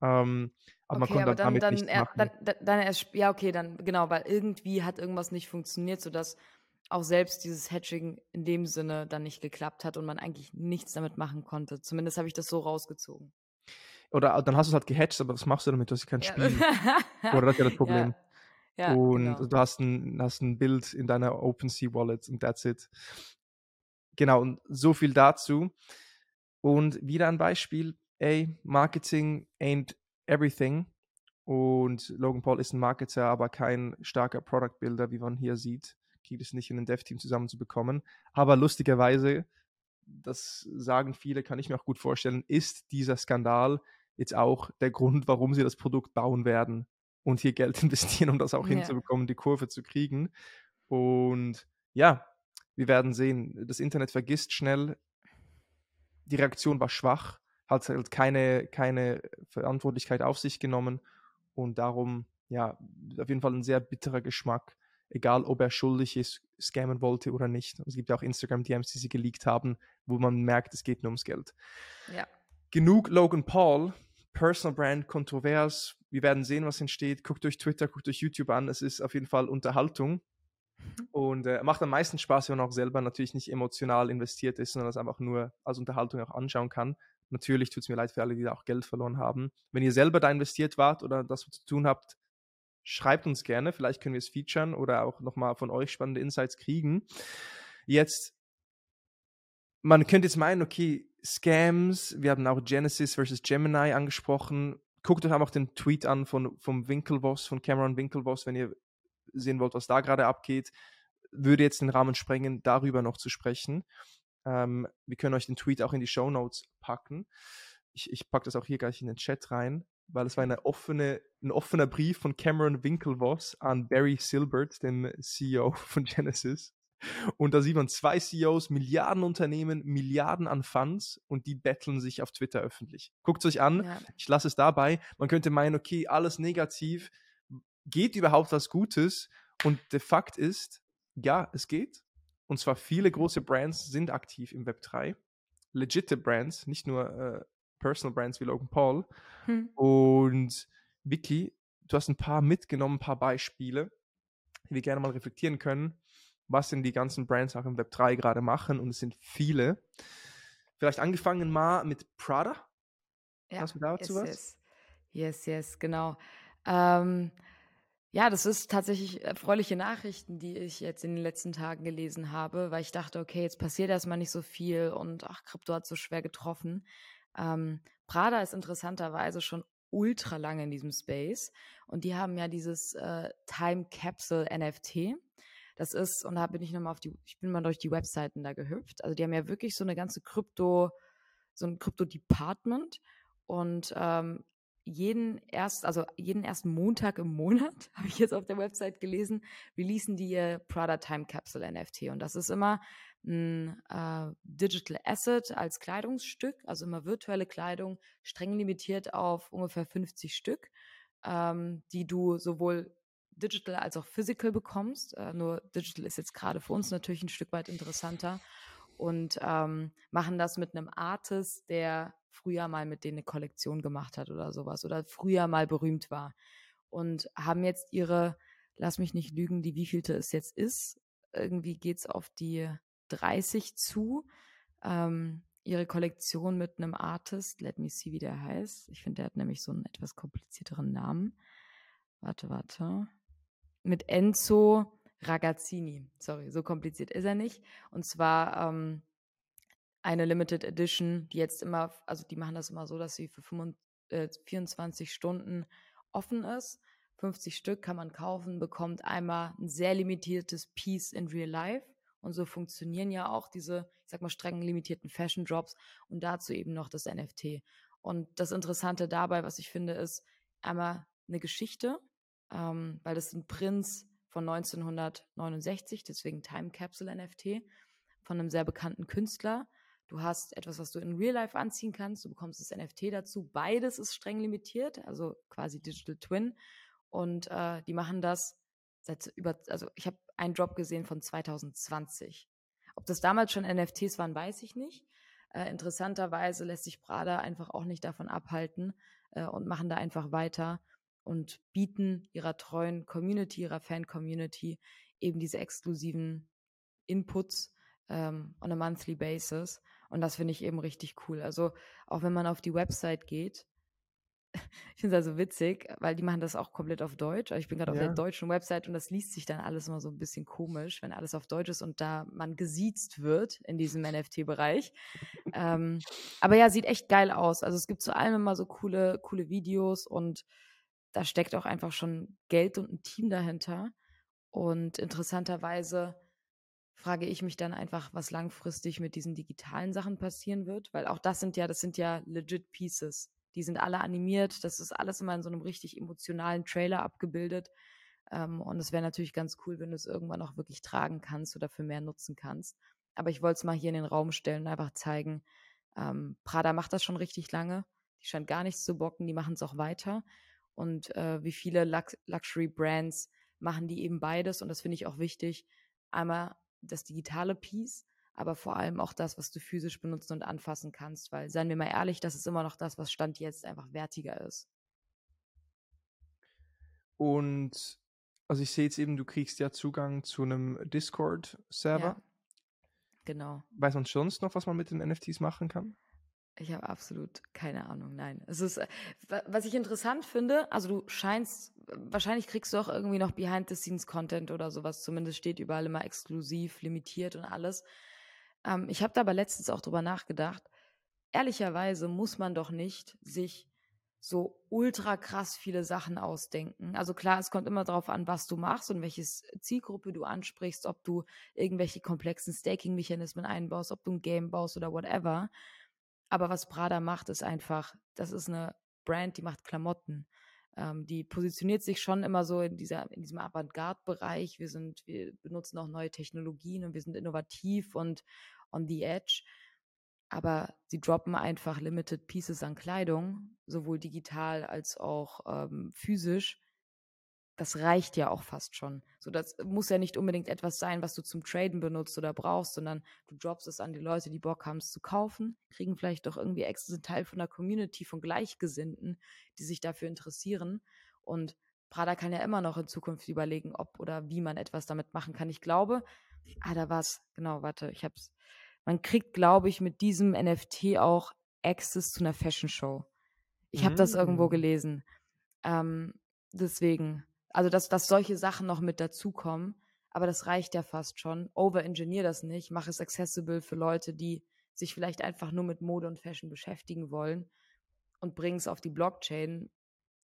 A: Ähm, aber okay, man konnte aber dann, damit
B: dann,
A: nicht
B: er,
A: machen.
B: Dann, dann erst, ja, okay, dann genau, weil irgendwie hat irgendwas nicht funktioniert, sodass auch selbst dieses Hatching in dem Sinne dann nicht geklappt hat und man eigentlich nichts damit machen konnte. Zumindest habe ich das so rausgezogen.
A: Oder dann hast du es halt gehatcht, aber was machst du damit? Du hast kein ja. Spiel. Oder das ist ja das Problem. Ja. Ja, und genau. du hast ein, hast ein Bild in deiner OpenSea Wallet und that's it. Genau, und so viel dazu. Und wieder ein Beispiel, ey, Marketing ain't everything. Und Logan Paul ist ein Marketer, aber kein starker Product Builder, wie man hier sieht. Kriegt es nicht in ein Dev-Team zusammenzubekommen. Aber lustigerweise, das sagen viele, kann ich mir auch gut vorstellen, ist dieser Skandal jetzt auch der Grund, warum sie das Produkt bauen werden und hier Geld investieren, um das auch ja. hinzubekommen, die Kurve zu kriegen. Und ja, wir werden sehen. Das Internet vergisst schnell. Die Reaktion war schwach hat halt keine, keine Verantwortlichkeit auf sich genommen und darum, ja, auf jeden Fall ein sehr bitterer Geschmack, egal ob er schuldig ist, scammen wollte oder nicht. Es gibt ja auch Instagram-DMs, die sie geleakt haben, wo man merkt, es geht nur ums Geld.
B: Ja.
A: Genug Logan Paul, Personal Brand, kontrovers. Wir werden sehen, was entsteht. Guckt durch Twitter, guckt durch YouTube an. Es ist auf jeden Fall Unterhaltung. Mhm. Und äh, macht am meisten Spaß, wenn man auch selber natürlich nicht emotional investiert ist, sondern das einfach nur als Unterhaltung auch anschauen kann. Natürlich tut es mir leid für alle, die da auch Geld verloren haben. Wenn ihr selber da investiert wart oder das zu tun habt, schreibt uns gerne. Vielleicht können wir es featuren oder auch nochmal von euch spannende Insights kriegen. Jetzt, man könnte jetzt meinen, okay, Scams, wir haben auch Genesis versus Gemini angesprochen. Guckt euch einfach den Tweet an von, vom Winkelboss, von Cameron Winkelboss, wenn ihr sehen wollt, was da gerade abgeht. Würde jetzt den Rahmen sprengen, darüber noch zu sprechen. Ähm, wir können euch den Tweet auch in die Show Notes packen. Ich, ich packe das auch hier gleich in den Chat rein, weil es war eine offene, ein offener Brief von Cameron Winklevoss an Barry Silbert, dem CEO von Genesis. Und da sieht man zwei CEOs, Milliardenunternehmen, Milliarden an Funds und die betteln sich auf Twitter öffentlich. Guckt es euch an, ja. ich lasse es dabei. Man könnte meinen, okay, alles negativ. Geht überhaupt was Gutes? Und der Fakt ist, ja, es geht. Und zwar viele große Brands sind aktiv im Web 3. Legite Brands, nicht nur äh, Personal Brands wie Logan Paul. Hm. Und Vicky, du hast ein paar mitgenommen, ein paar Beispiele, die wir gerne mal reflektieren können, was denn die ganzen Brands auch im Web 3 gerade machen. Und es sind viele. Vielleicht angefangen mal mit Prada.
B: Ja, Hast du dazu yes, was? Yes, yes, yes genau. Ähm, ja, das ist tatsächlich erfreuliche Nachrichten, die ich jetzt in den letzten Tagen gelesen habe, weil ich dachte, okay, jetzt passiert erstmal nicht so viel und ach, Krypto hat so schwer getroffen. Ähm, Prada ist interessanterweise schon ultra lange in diesem Space und die haben ja dieses äh, Time Capsule NFT. Das ist, und da bin ich nochmal auf die, ich bin mal durch die Webseiten da gehüpft. Also die haben ja wirklich so eine ganze Krypto, so ein Krypto-Department und ähm, jeden erst, also jeden ersten Montag im Monat, habe ich jetzt auf der Website gelesen, releasen die ihr Prada Time Capsule NFT. Und das ist immer ein äh, Digital Asset als Kleidungsstück, also immer virtuelle Kleidung, streng limitiert auf ungefähr 50 Stück, ähm, die du sowohl digital als auch physical bekommst. Äh, nur digital ist jetzt gerade für uns natürlich ein Stück weit interessanter und ähm, machen das mit einem Artist, der früher mal mit denen eine Kollektion gemacht hat oder sowas oder früher mal berühmt war und haben jetzt ihre, lass mich nicht lügen, die wievielte es jetzt ist. Irgendwie geht es auf die 30 zu. Ähm, ihre Kollektion mit einem Artist, let me see, wie der heißt. Ich finde, der hat nämlich so einen etwas komplizierteren Namen. Warte, warte. Mit Enzo Ragazzini. Sorry, so kompliziert ist er nicht. Und zwar ähm, eine Limited Edition, die jetzt immer, also die machen das immer so, dass sie für 25, äh, 24 Stunden offen ist. 50 Stück kann man kaufen, bekommt einmal ein sehr limitiertes Piece in Real Life. Und so funktionieren ja auch diese, ich sag mal, streng limitierten Fashion Drops und dazu eben noch das NFT. Und das Interessante dabei, was ich finde, ist einmal eine Geschichte, ähm, weil das ein Prinz von 1969, deswegen Time Capsule NFT, von einem sehr bekannten Künstler. Du hast etwas, was du in Real Life anziehen kannst. Du bekommst das NFT dazu. Beides ist streng limitiert, also quasi Digital Twin. Und äh, die machen das seit über, also ich habe einen Drop gesehen von 2020. Ob das damals schon NFTs waren, weiß ich nicht. Äh, interessanterweise lässt sich Prada einfach auch nicht davon abhalten äh, und machen da einfach weiter und bieten ihrer treuen Community, ihrer Fan-Community eben diese exklusiven Inputs ähm, on a monthly basis. Und das finde ich eben richtig cool. Also auch wenn man auf die Website geht, ich finde es also witzig, weil die machen das auch komplett auf Deutsch. Also ich bin gerade ja. auf der deutschen Website und das liest sich dann alles immer so ein bisschen komisch, wenn alles auf Deutsch ist und da man gesiezt wird in diesem NFT-Bereich. ähm, aber ja, sieht echt geil aus. Also es gibt zu allem immer so coole, coole Videos und da steckt auch einfach schon Geld und ein Team dahinter. Und interessanterweise frage ich mich dann einfach, was langfristig mit diesen digitalen Sachen passieren wird, weil auch das sind ja, das sind ja legit Pieces. Die sind alle animiert, das ist alles immer in so einem richtig emotionalen Trailer abgebildet. Ähm, und es wäre natürlich ganz cool, wenn du es irgendwann auch wirklich tragen kannst oder für mehr nutzen kannst. Aber ich wollte es mal hier in den Raum stellen und einfach zeigen, ähm, Prada macht das schon richtig lange. Die scheint gar nichts zu bocken, die machen es auch weiter. Und äh, wie viele Lux Luxury Brands machen die eben beides. Und das finde ich auch wichtig. Einmal das digitale Piece, aber vor allem auch das, was du physisch benutzen und anfassen kannst, weil, seien wir mal ehrlich, das ist immer noch das, was Stand jetzt einfach wertiger ist.
A: Und also ich sehe jetzt eben, du kriegst ja Zugang zu einem Discord-Server. Ja,
B: genau.
A: Weiß man sonst noch, was man mit den NFTs machen kann?
B: Ich habe absolut keine Ahnung, nein. Es ist, äh, was ich interessant finde, also du scheinst, wahrscheinlich kriegst du auch irgendwie noch Behind-the-Scenes-Content oder sowas, zumindest steht überall immer exklusiv, limitiert und alles. Ähm, ich habe da aber letztens auch drüber nachgedacht. Ehrlicherweise muss man doch nicht sich so ultra krass viele Sachen ausdenken. Also klar, es kommt immer darauf an, was du machst und welche Zielgruppe du ansprichst, ob du irgendwelche komplexen Staking-Mechanismen einbaust, ob du ein Game baust oder whatever. Aber was Prada macht, ist einfach, das ist eine Brand, die macht Klamotten. Ähm, die positioniert sich schon immer so in, dieser, in diesem Avantgarde-Bereich. Wir wir benutzen auch neue Technologien und wir sind innovativ und on the edge. Aber sie droppen einfach limited pieces an Kleidung, sowohl digital als auch ähm, physisch, das reicht ja auch fast schon. So, das muss ja nicht unbedingt etwas sein, was du zum Traden benutzt oder brauchst, sondern du droppst es an die Leute, die Bock haben, es zu kaufen, kriegen vielleicht doch irgendwie extra einen Teil von der Community von Gleichgesinnten, die sich dafür interessieren. Und Prada kann ja immer noch in Zukunft überlegen, ob oder wie man etwas damit machen kann. Ich glaube, ah, da war es, genau, warte, ich hab's. Man kriegt, glaube ich, mit diesem NFT auch Access zu einer Fashion Show. Ich habe das irgendwo mm. gelesen. Ähm, deswegen, also, dass, dass solche Sachen noch mit dazukommen. Aber das reicht ja fast schon. Overengineer das nicht. Mach es accessible für Leute, die sich vielleicht einfach nur mit Mode und Fashion beschäftigen wollen und bring es auf die Blockchain.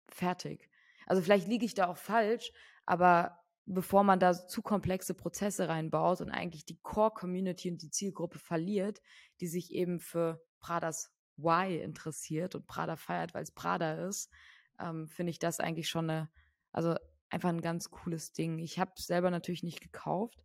B: Fertig. Also vielleicht liege ich da auch falsch, aber bevor man da zu komplexe Prozesse reinbaut und eigentlich die Core-Community und die Zielgruppe verliert, die sich eben für Pradas Why interessiert und Prada feiert, weil es Prada ist, ähm, finde ich das eigentlich schon eine, also einfach ein ganz cooles Ding. Ich habe es selber natürlich nicht gekauft.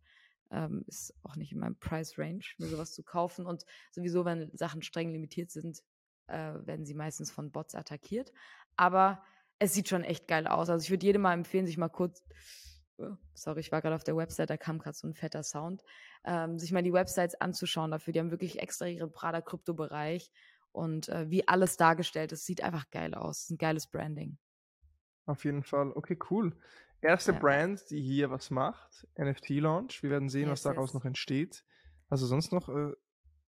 B: Ähm, ist auch nicht in meinem Price Range, mir sowas zu kaufen. Und sowieso, wenn Sachen streng limitiert sind, äh, werden sie meistens von Bots attackiert. Aber es sieht schon echt geil aus. Also ich würde jedem mal empfehlen, sich mal kurz, oh, sorry, ich war gerade auf der Website, da kam gerade so ein fetter Sound, ähm, sich mal die Websites anzuschauen dafür. Die haben wirklich extra ihren Prada-Krypto-Bereich und äh, wie alles dargestellt ist, sieht einfach geil aus. Ein geiles Branding.
A: Auf jeden Fall. Okay, cool. Erste ja. Brand, die hier was macht, NFT-Launch. Wir werden sehen, yes, was daraus yes. noch entsteht. Also sonst noch äh,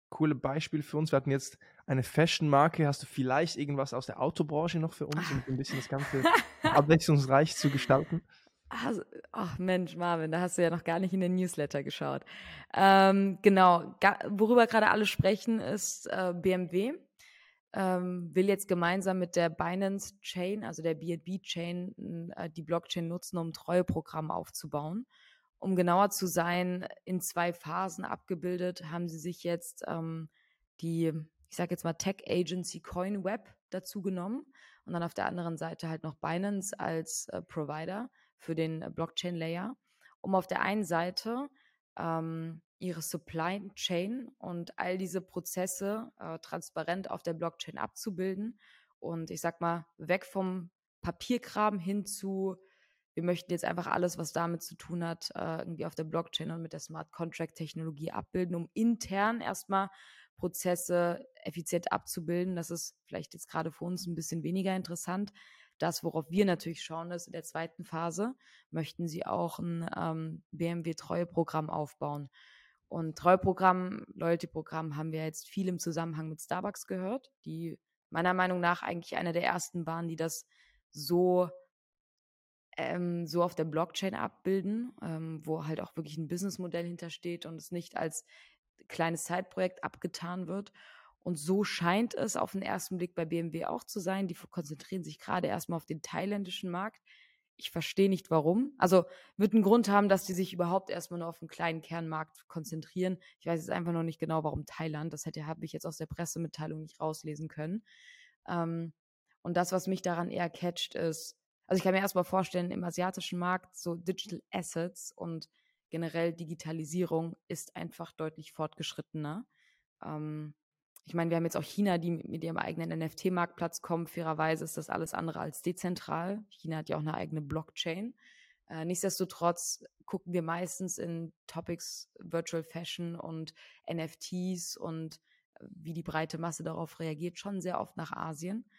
A: coole Beispiele für uns. Wir hatten jetzt eine Fashion-Marke. Hast du vielleicht irgendwas aus der Autobranche noch für uns, um ein bisschen das Ganze abwechslungsreich zu gestalten?
B: Also, ach Mensch, Marvin, da hast du ja noch gar nicht in den Newsletter geschaut. Ähm, genau, worüber gerade alle sprechen, ist äh, BMW. Ähm, will jetzt gemeinsam mit der Binance Chain, also der BNB Chain, äh, die Blockchain nutzen, um Treueprogramm aufzubauen. Um genauer zu sein, in zwei Phasen abgebildet, haben sie sich jetzt ähm, die, ich sage jetzt mal Tech Agency CoinWeb dazu genommen und dann auf der anderen Seite halt noch Binance als äh, Provider für den Blockchain Layer, um auf der einen Seite ähm, ihre Supply Chain und all diese Prozesse äh, transparent auf der Blockchain abzubilden und ich sag mal weg vom Papierkram hin zu wir möchten jetzt einfach alles, was damit zu tun hat, äh, irgendwie auf der Blockchain und mit der Smart Contract Technologie abbilden, um intern erstmal Prozesse effizient abzubilden. Das ist vielleicht jetzt gerade für uns ein bisschen weniger interessant. Das, worauf wir natürlich schauen, ist in der zweiten Phase, möchten sie auch ein ähm, BMW-Treueprogramm aufbauen. Und Treueprogramm, Loyalty-Programm haben wir jetzt viel im Zusammenhang mit Starbucks gehört, die meiner Meinung nach eigentlich einer der ersten waren, die das so ähm, so auf der Blockchain abbilden, ähm, wo halt auch wirklich ein Businessmodell hintersteht und es nicht als kleines Zeitprojekt abgetan wird. Und so scheint es auf den ersten Blick bei BMW auch zu sein. Die konzentrieren sich gerade erstmal auf den thailändischen Markt. Ich verstehe nicht warum. Also wird einen Grund haben, dass die sich überhaupt erstmal nur auf einen kleinen Kernmarkt konzentrieren. Ich weiß jetzt einfach noch nicht genau, warum Thailand. Das hätte habe ich jetzt aus der Pressemitteilung nicht rauslesen können. Ähm, und das, was mich daran eher catcht, ist, also ich kann mir erstmal vorstellen, im asiatischen Markt so Digital Assets und generell Digitalisierung ist einfach deutlich fortgeschrittener. Ähm, ich meine, wir haben jetzt auch China, die mit ihrem eigenen NFT-Marktplatz kommen. Fairerweise ist das alles andere als dezentral. China hat ja auch eine eigene Blockchain. Äh, nichtsdestotrotz gucken wir meistens in Topics Virtual Fashion und NFTs und äh, wie die breite Masse darauf reagiert, schon sehr oft nach Asien.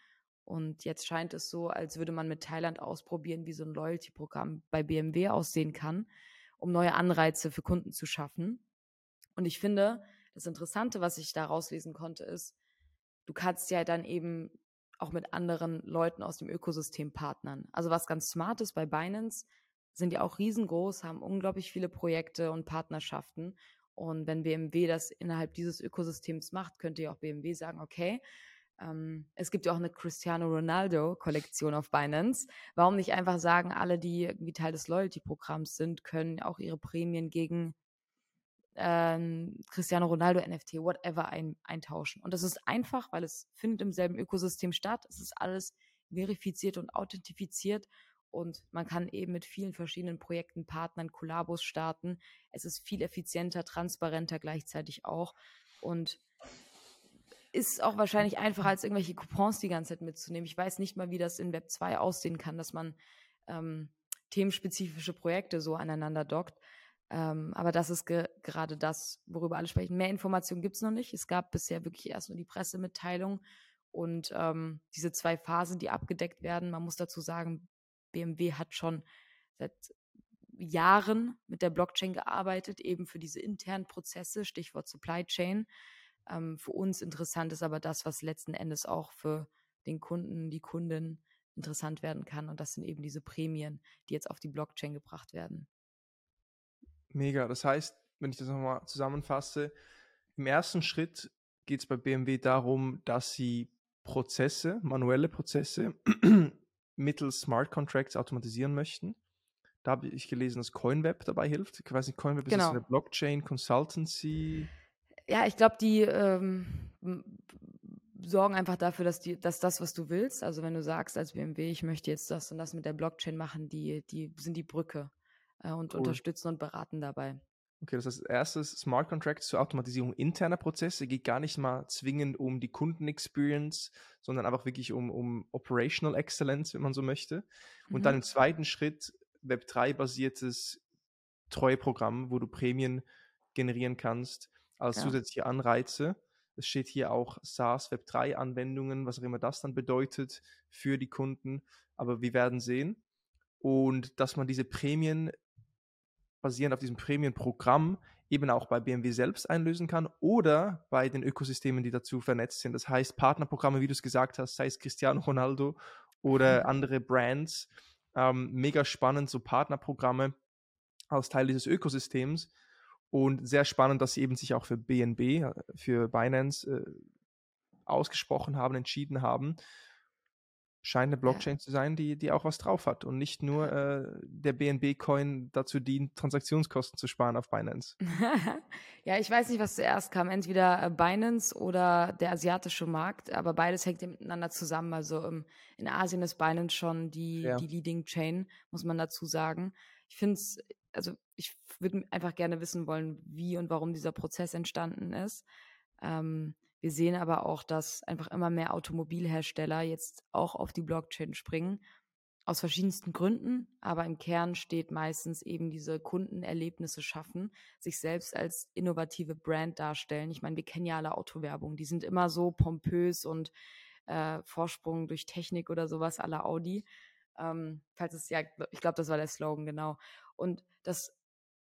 B: Und jetzt scheint es so, als würde man mit Thailand ausprobieren, wie so ein Loyalty-Programm bei BMW aussehen kann, um neue Anreize für Kunden zu schaffen. Und ich finde, das Interessante, was ich da rauslesen konnte, ist, du kannst ja dann eben auch mit anderen Leuten aus dem Ökosystem partnern. Also was ganz smart ist bei Binance, sind ja auch riesengroß, haben unglaublich viele Projekte und Partnerschaften. Und wenn BMW das innerhalb dieses Ökosystems macht, könnte ja auch BMW sagen, okay, ähm, es gibt ja auch eine Cristiano Ronaldo-Kollektion auf Binance. Warum nicht einfach sagen, alle, die irgendwie Teil des Loyalty-Programms sind, können auch ihre Prämien gegen ähm, Cristiano Ronaldo NFT, whatever, ein, eintauschen. Und das ist einfach, weil es findet im selben Ökosystem statt. Es ist alles verifiziert und authentifiziert und man kann eben mit vielen verschiedenen Projekten, Partnern, Kollabos starten. Es ist viel effizienter, transparenter gleichzeitig auch und ist auch wahrscheinlich einfacher als irgendwelche Coupons die ganze Zeit mitzunehmen. Ich weiß nicht mal, wie das in Web 2 aussehen kann, dass man ähm, themenspezifische Projekte so aneinander dockt. Ähm, aber das ist ge gerade das, worüber alle sprechen. Mehr Informationen gibt es noch nicht. Es gab bisher wirklich erst nur die Pressemitteilung und ähm, diese zwei Phasen, die abgedeckt werden. Man muss dazu sagen, BMW hat schon seit Jahren mit der Blockchain gearbeitet, eben für diese internen Prozesse, Stichwort Supply Chain. Ähm, für uns interessant ist aber das, was letzten Endes auch für den Kunden, die Kunden interessant werden kann. Und das sind eben diese Prämien, die jetzt auf die Blockchain gebracht werden.
A: Mega. Das heißt, wenn ich das nochmal zusammenfasse, im ersten Schritt geht es bei BMW darum, dass sie Prozesse, manuelle Prozesse mittels Smart Contracts automatisieren möchten. Da habe ich gelesen, dass CoinWeb dabei hilft. Ich weiß nicht, CoinWeb genau. ist eine Blockchain Consultancy
B: ja, ich glaube, die ähm, sorgen einfach dafür, dass, die, dass das, was du willst, also wenn du sagst als BMW, ich möchte jetzt das und das mit der Blockchain machen, die, die sind die Brücke äh, und cool. unterstützen und beraten dabei.
A: Okay, das heißt, erstes Smart Contracts zur Automatisierung interner Prozesse geht gar nicht mal zwingend um die Kundenexperience, sondern einfach wirklich um, um Operational Excellence, wenn man so möchte. Und mhm. dann im zweiten Schritt Web3-basiertes Treueprogramm, wo du Prämien generieren kannst als ja. zusätzliche Anreize. Es steht hier auch SaaS Web3-Anwendungen, was auch immer das dann bedeutet für die Kunden. Aber wir werden sehen. Und dass man diese Prämien basierend auf diesem Prämienprogramm eben auch bei BMW selbst einlösen kann oder bei den Ökosystemen, die dazu vernetzt sind. Das heißt, Partnerprogramme, wie du es gesagt hast, sei es Cristiano Ronaldo oder mhm. andere Brands. Ähm, mega spannend, so Partnerprogramme als Teil dieses Ökosystems. Und sehr spannend, dass sie eben sich auch für BNB, äh, für Binance äh, ausgesprochen haben, entschieden haben scheint eine Blockchain zu sein, die, die auch was drauf hat und nicht nur äh, der BNB-Coin dazu dient, Transaktionskosten zu sparen auf Binance.
B: ja, ich weiß nicht, was zuerst kam, entweder äh, Binance oder der asiatische Markt, aber beides hängt miteinander zusammen. Also um, in Asien ist Binance schon die, ja. die Leading Chain, muss man dazu sagen. Ich finde es, also ich würde einfach gerne wissen wollen, wie und warum dieser Prozess entstanden ist. Ähm, wir sehen aber auch, dass einfach immer mehr Automobilhersteller jetzt auch auf die Blockchain springen. Aus verschiedensten Gründen, aber im Kern steht meistens eben diese Kundenerlebnisse schaffen, sich selbst als innovative Brand darstellen. Ich meine, wir kennen ja alle Autowerbung, die sind immer so pompös und äh, Vorsprung durch Technik oder sowas aller Audi. Ähm, falls es ja, ich glaube, das war der Slogan, genau. Und dass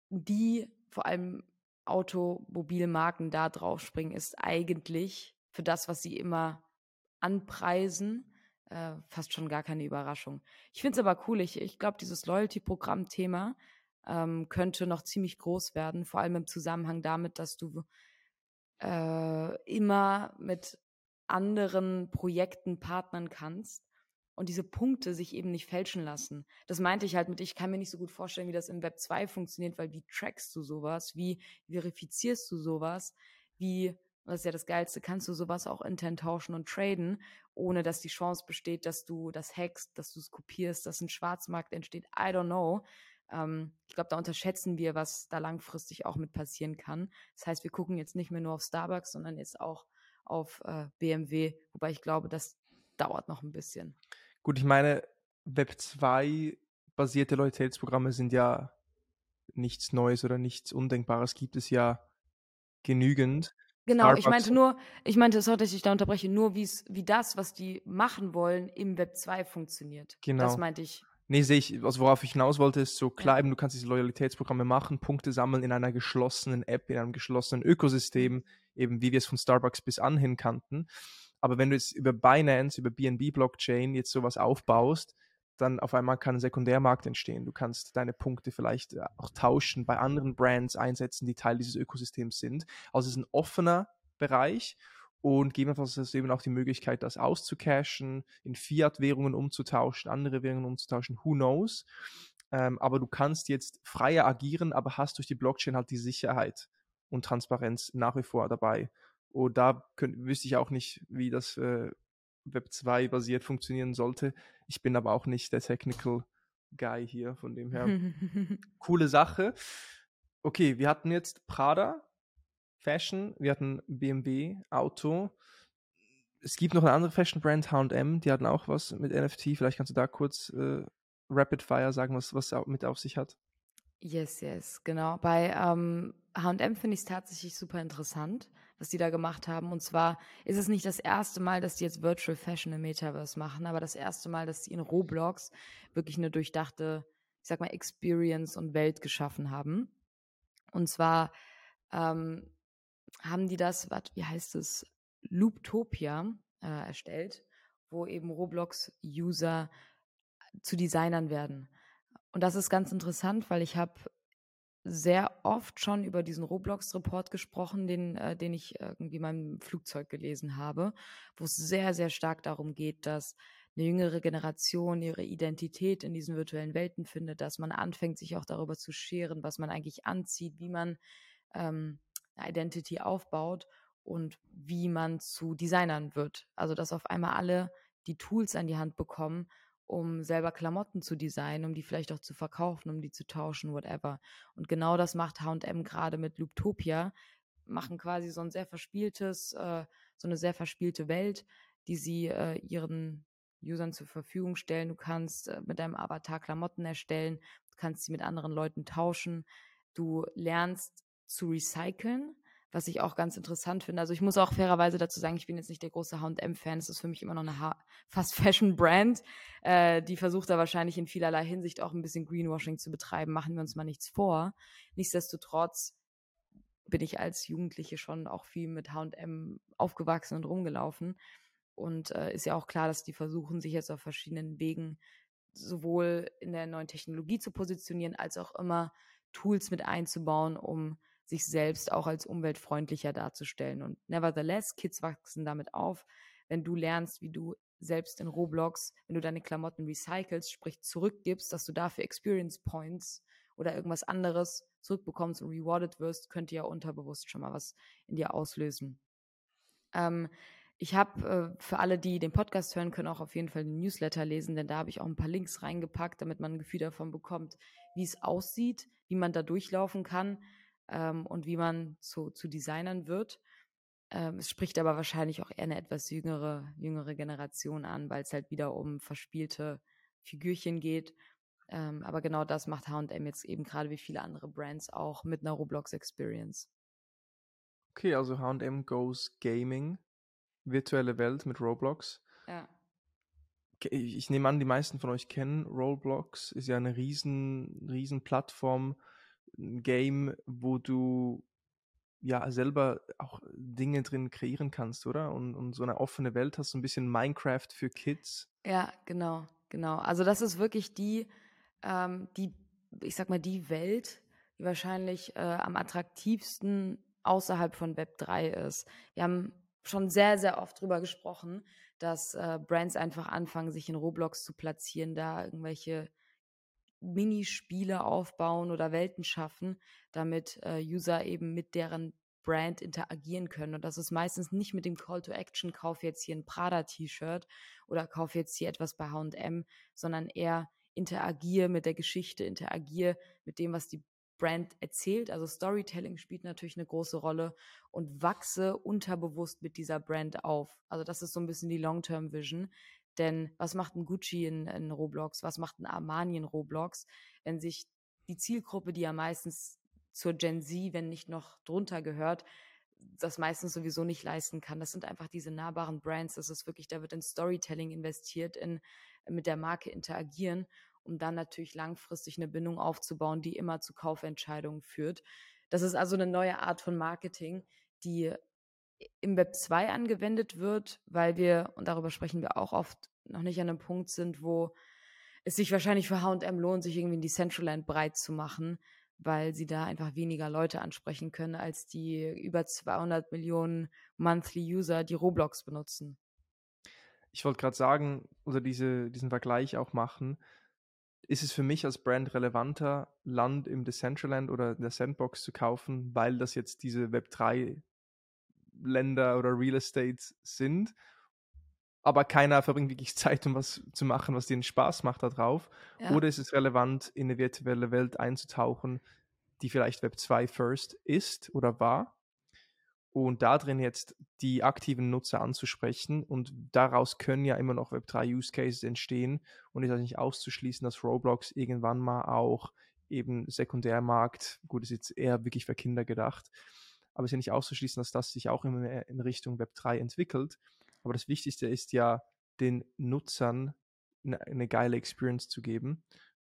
B: die vor allem Automobilmarken da drauf springen, ist eigentlich für das, was sie immer anpreisen, äh, fast schon gar keine Überraschung. Ich finde es aber cool. Ich, ich glaube, dieses Loyalty-Programm-Thema ähm, könnte noch ziemlich groß werden, vor allem im Zusammenhang damit, dass du äh, immer mit anderen Projekten partnern kannst und diese Punkte sich eben nicht fälschen lassen. Das meinte ich halt mit, ich kann mir nicht so gut vorstellen, wie das im Web 2 funktioniert, weil wie trackst du sowas? Wie verifizierst du sowas? Wie, das ist ja das Geilste, kannst du sowas auch intern tauschen und traden, ohne dass die Chance besteht, dass du das hackst, dass du es kopierst, dass ein Schwarzmarkt entsteht? I don't know. Ähm, ich glaube, da unterschätzen wir, was da langfristig auch mit passieren kann. Das heißt, wir gucken jetzt nicht mehr nur auf Starbucks, sondern jetzt auch auf äh, BMW, wobei ich glaube, das dauert noch ein bisschen.
A: Gut, ich meine, Web 2 basierte Loyalitätsprogramme sind ja nichts Neues oder nichts Undenkbares, gibt es ja genügend.
B: Genau, Starbucks ich meinte nur, ich meinte, sorry, dass ich da unterbreche, nur wie das, was die machen wollen, im Web 2 funktioniert. Genau. Das meinte ich.
A: Nee, sehe ich, also worauf ich hinaus wollte, ist so klar, ja. eben, du kannst diese Loyalitätsprogramme machen, Punkte sammeln in einer geschlossenen App, in einem geschlossenen Ökosystem, mhm. eben wie wir es von Starbucks bis anhin kannten. Aber wenn du jetzt über Binance, über BNB-Blockchain jetzt sowas aufbaust, dann auf einmal kann ein Sekundärmarkt entstehen. Du kannst deine Punkte vielleicht äh, auch tauschen, bei anderen Brands einsetzen, die Teil dieses Ökosystems sind. Also es ist ein offener Bereich und gegebenenfalls du eben auch die Möglichkeit, das auszucashen, in Fiat-Währungen umzutauschen, andere Währungen umzutauschen, who knows. Ähm, aber du kannst jetzt freier agieren, aber hast durch die Blockchain halt die Sicherheit und Transparenz nach wie vor dabei. Und da könnt, wüsste ich auch nicht, wie das äh, Web 2 basiert funktionieren sollte. Ich bin aber auch nicht der Technical Guy hier, von dem her. Coole Sache. Okay, wir hatten jetzt Prada, Fashion, wir hatten BMW, Auto. Es gibt noch eine andere Fashion-Brand, HM, die hatten auch was mit NFT. Vielleicht kannst du da kurz äh, Rapid Fire sagen, was, was mit auf sich hat.
B: Yes, yes, genau. Bei ähm, HM finde ich es tatsächlich super interessant was die da gemacht haben. Und zwar ist es nicht das erste Mal, dass die jetzt Virtual Fashion im Metaverse machen, aber das erste Mal, dass die in Roblox wirklich eine durchdachte, ich sag mal, Experience und Welt geschaffen haben. Und zwar ähm, haben die das, wat, wie heißt es, Looptopia äh, erstellt, wo eben Roblox-User zu Designern werden. Und das ist ganz interessant, weil ich habe sehr oft schon über diesen Roblox-Report gesprochen, den, äh, den ich irgendwie in meinem Flugzeug gelesen habe, wo es sehr, sehr stark darum geht, dass eine jüngere Generation ihre Identität in diesen virtuellen Welten findet, dass man anfängt, sich auch darüber zu scheren, was man eigentlich anzieht, wie man ähm, eine Identity aufbaut und wie man zu Designern wird. Also dass auf einmal alle die Tools an die Hand bekommen, um selber Klamotten zu designen, um die vielleicht auch zu verkaufen, um die zu tauschen, whatever. Und genau das macht H&M gerade mit Looptopia, machen quasi so ein sehr verspieltes, äh, so eine sehr verspielte Welt, die sie äh, ihren Usern zur Verfügung stellen. Du kannst äh, mit deinem Avatar Klamotten erstellen, du kannst sie mit anderen Leuten tauschen, du lernst zu recyceln, was ich auch ganz interessant finde. Also ich muss auch fairerweise dazu sagen, ich bin jetzt nicht der große H&M-Fan. Es ist für mich immer noch eine ha Fast-Fashion-Brand. Äh, die versucht da wahrscheinlich in vielerlei Hinsicht auch ein bisschen Greenwashing zu betreiben. Machen wir uns mal nichts vor. Nichtsdestotrotz bin ich als Jugendliche schon auch viel mit H&M aufgewachsen und rumgelaufen. Und äh, ist ja auch klar, dass die versuchen, sich jetzt auf verschiedenen Wegen sowohl in der neuen Technologie zu positionieren, als auch immer Tools mit einzubauen, um sich selbst auch als umweltfreundlicher darzustellen. Und nevertheless, Kids wachsen damit auf. Wenn du lernst, wie du selbst in Roblox, wenn du deine Klamotten recycelst, sprich zurückgibst, dass du dafür Experience Points oder irgendwas anderes zurückbekommst und rewarded wirst, könnte ja unterbewusst schon mal was in dir auslösen. Ähm, ich habe äh, für alle, die den Podcast hören, können auch auf jeden Fall den Newsletter lesen, denn da habe ich auch ein paar Links reingepackt, damit man ein Gefühl davon bekommt, wie es aussieht, wie man da durchlaufen kann ähm, und wie man zu, zu Designern wird. Ähm, es spricht aber wahrscheinlich auch eher eine etwas jüngere, jüngere Generation an, weil es halt wieder um verspielte Figürchen geht. Ähm, aber genau das macht HM jetzt eben gerade wie viele andere Brands auch mit einer Roblox Experience.
A: Okay, also HM goes Gaming virtuelle Welt mit Roblox.
B: Ja.
A: Ich nehme an, die meisten von euch kennen Roblox. Ist ja eine riesen, riesen Plattform, ein Game, wo du ja selber auch Dinge drin kreieren kannst, oder? Und, und so eine offene Welt hast, so ein bisschen Minecraft für Kids.
B: Ja, genau, genau. Also das ist wirklich die, ähm, die, ich sag mal, die Welt, die wahrscheinlich äh, am attraktivsten außerhalb von Web 3 ist. Wir haben schon sehr, sehr oft drüber gesprochen, dass äh, Brands einfach anfangen, sich in Roblox zu platzieren, da irgendwelche Minispiele aufbauen oder Welten schaffen, damit äh, User eben mit deren Brand interagieren können. Und das ist meistens nicht mit dem Call to Action, kauf jetzt hier ein Prada-T-Shirt oder kauf jetzt hier etwas bei HM, sondern eher interagiere mit der Geschichte, interagiere mit dem, was die Brand erzählt. Also Storytelling spielt natürlich eine große Rolle und wachse unterbewusst mit dieser Brand auf. Also das ist so ein bisschen die Long-Term-Vision. Denn was macht ein Gucci in, in Roblox? Was macht ein Armani in Roblox? Wenn sich die Zielgruppe, die ja meistens zur Gen Z, wenn nicht noch drunter gehört, das meistens sowieso nicht leisten kann. Das sind einfach diese nahbaren Brands. Das ist wirklich, da wird in Storytelling investiert, in mit der Marke interagieren um dann natürlich langfristig eine Bindung aufzubauen, die immer zu Kaufentscheidungen führt. Das ist also eine neue Art von Marketing, die im Web 2 angewendet wird, weil wir, und darüber sprechen wir auch oft, noch nicht an einem Punkt sind, wo es sich wahrscheinlich für HM lohnt, sich irgendwie in die Centraland breit zu machen, weil sie da einfach weniger Leute ansprechen können als die über 200 Millionen Monthly User, die Roblox benutzen.
A: Ich wollte gerade sagen, oder diese, diesen Vergleich auch machen, ist es für mich als Brand relevanter, Land im Decentraland oder in der Sandbox zu kaufen, weil das jetzt diese Web3 Länder oder Real Estate sind. Aber keiner verbringt wirklich Zeit, um was zu machen, was denen Spaß macht da drauf. Ja. Oder ist es relevant, in eine virtuelle Welt einzutauchen, die vielleicht Web 2 First ist oder war und da drin jetzt die aktiven Nutzer anzusprechen und daraus können ja immer noch Web3 Use Cases entstehen und ist also nicht auszuschließen, dass Roblox irgendwann mal auch eben Sekundärmarkt, gut, ist jetzt eher wirklich für Kinder gedacht, aber es ist ja nicht auszuschließen, dass das sich auch immer mehr in Richtung Web3 entwickelt. Aber das Wichtigste ist ja, den Nutzern eine, eine geile Experience zu geben.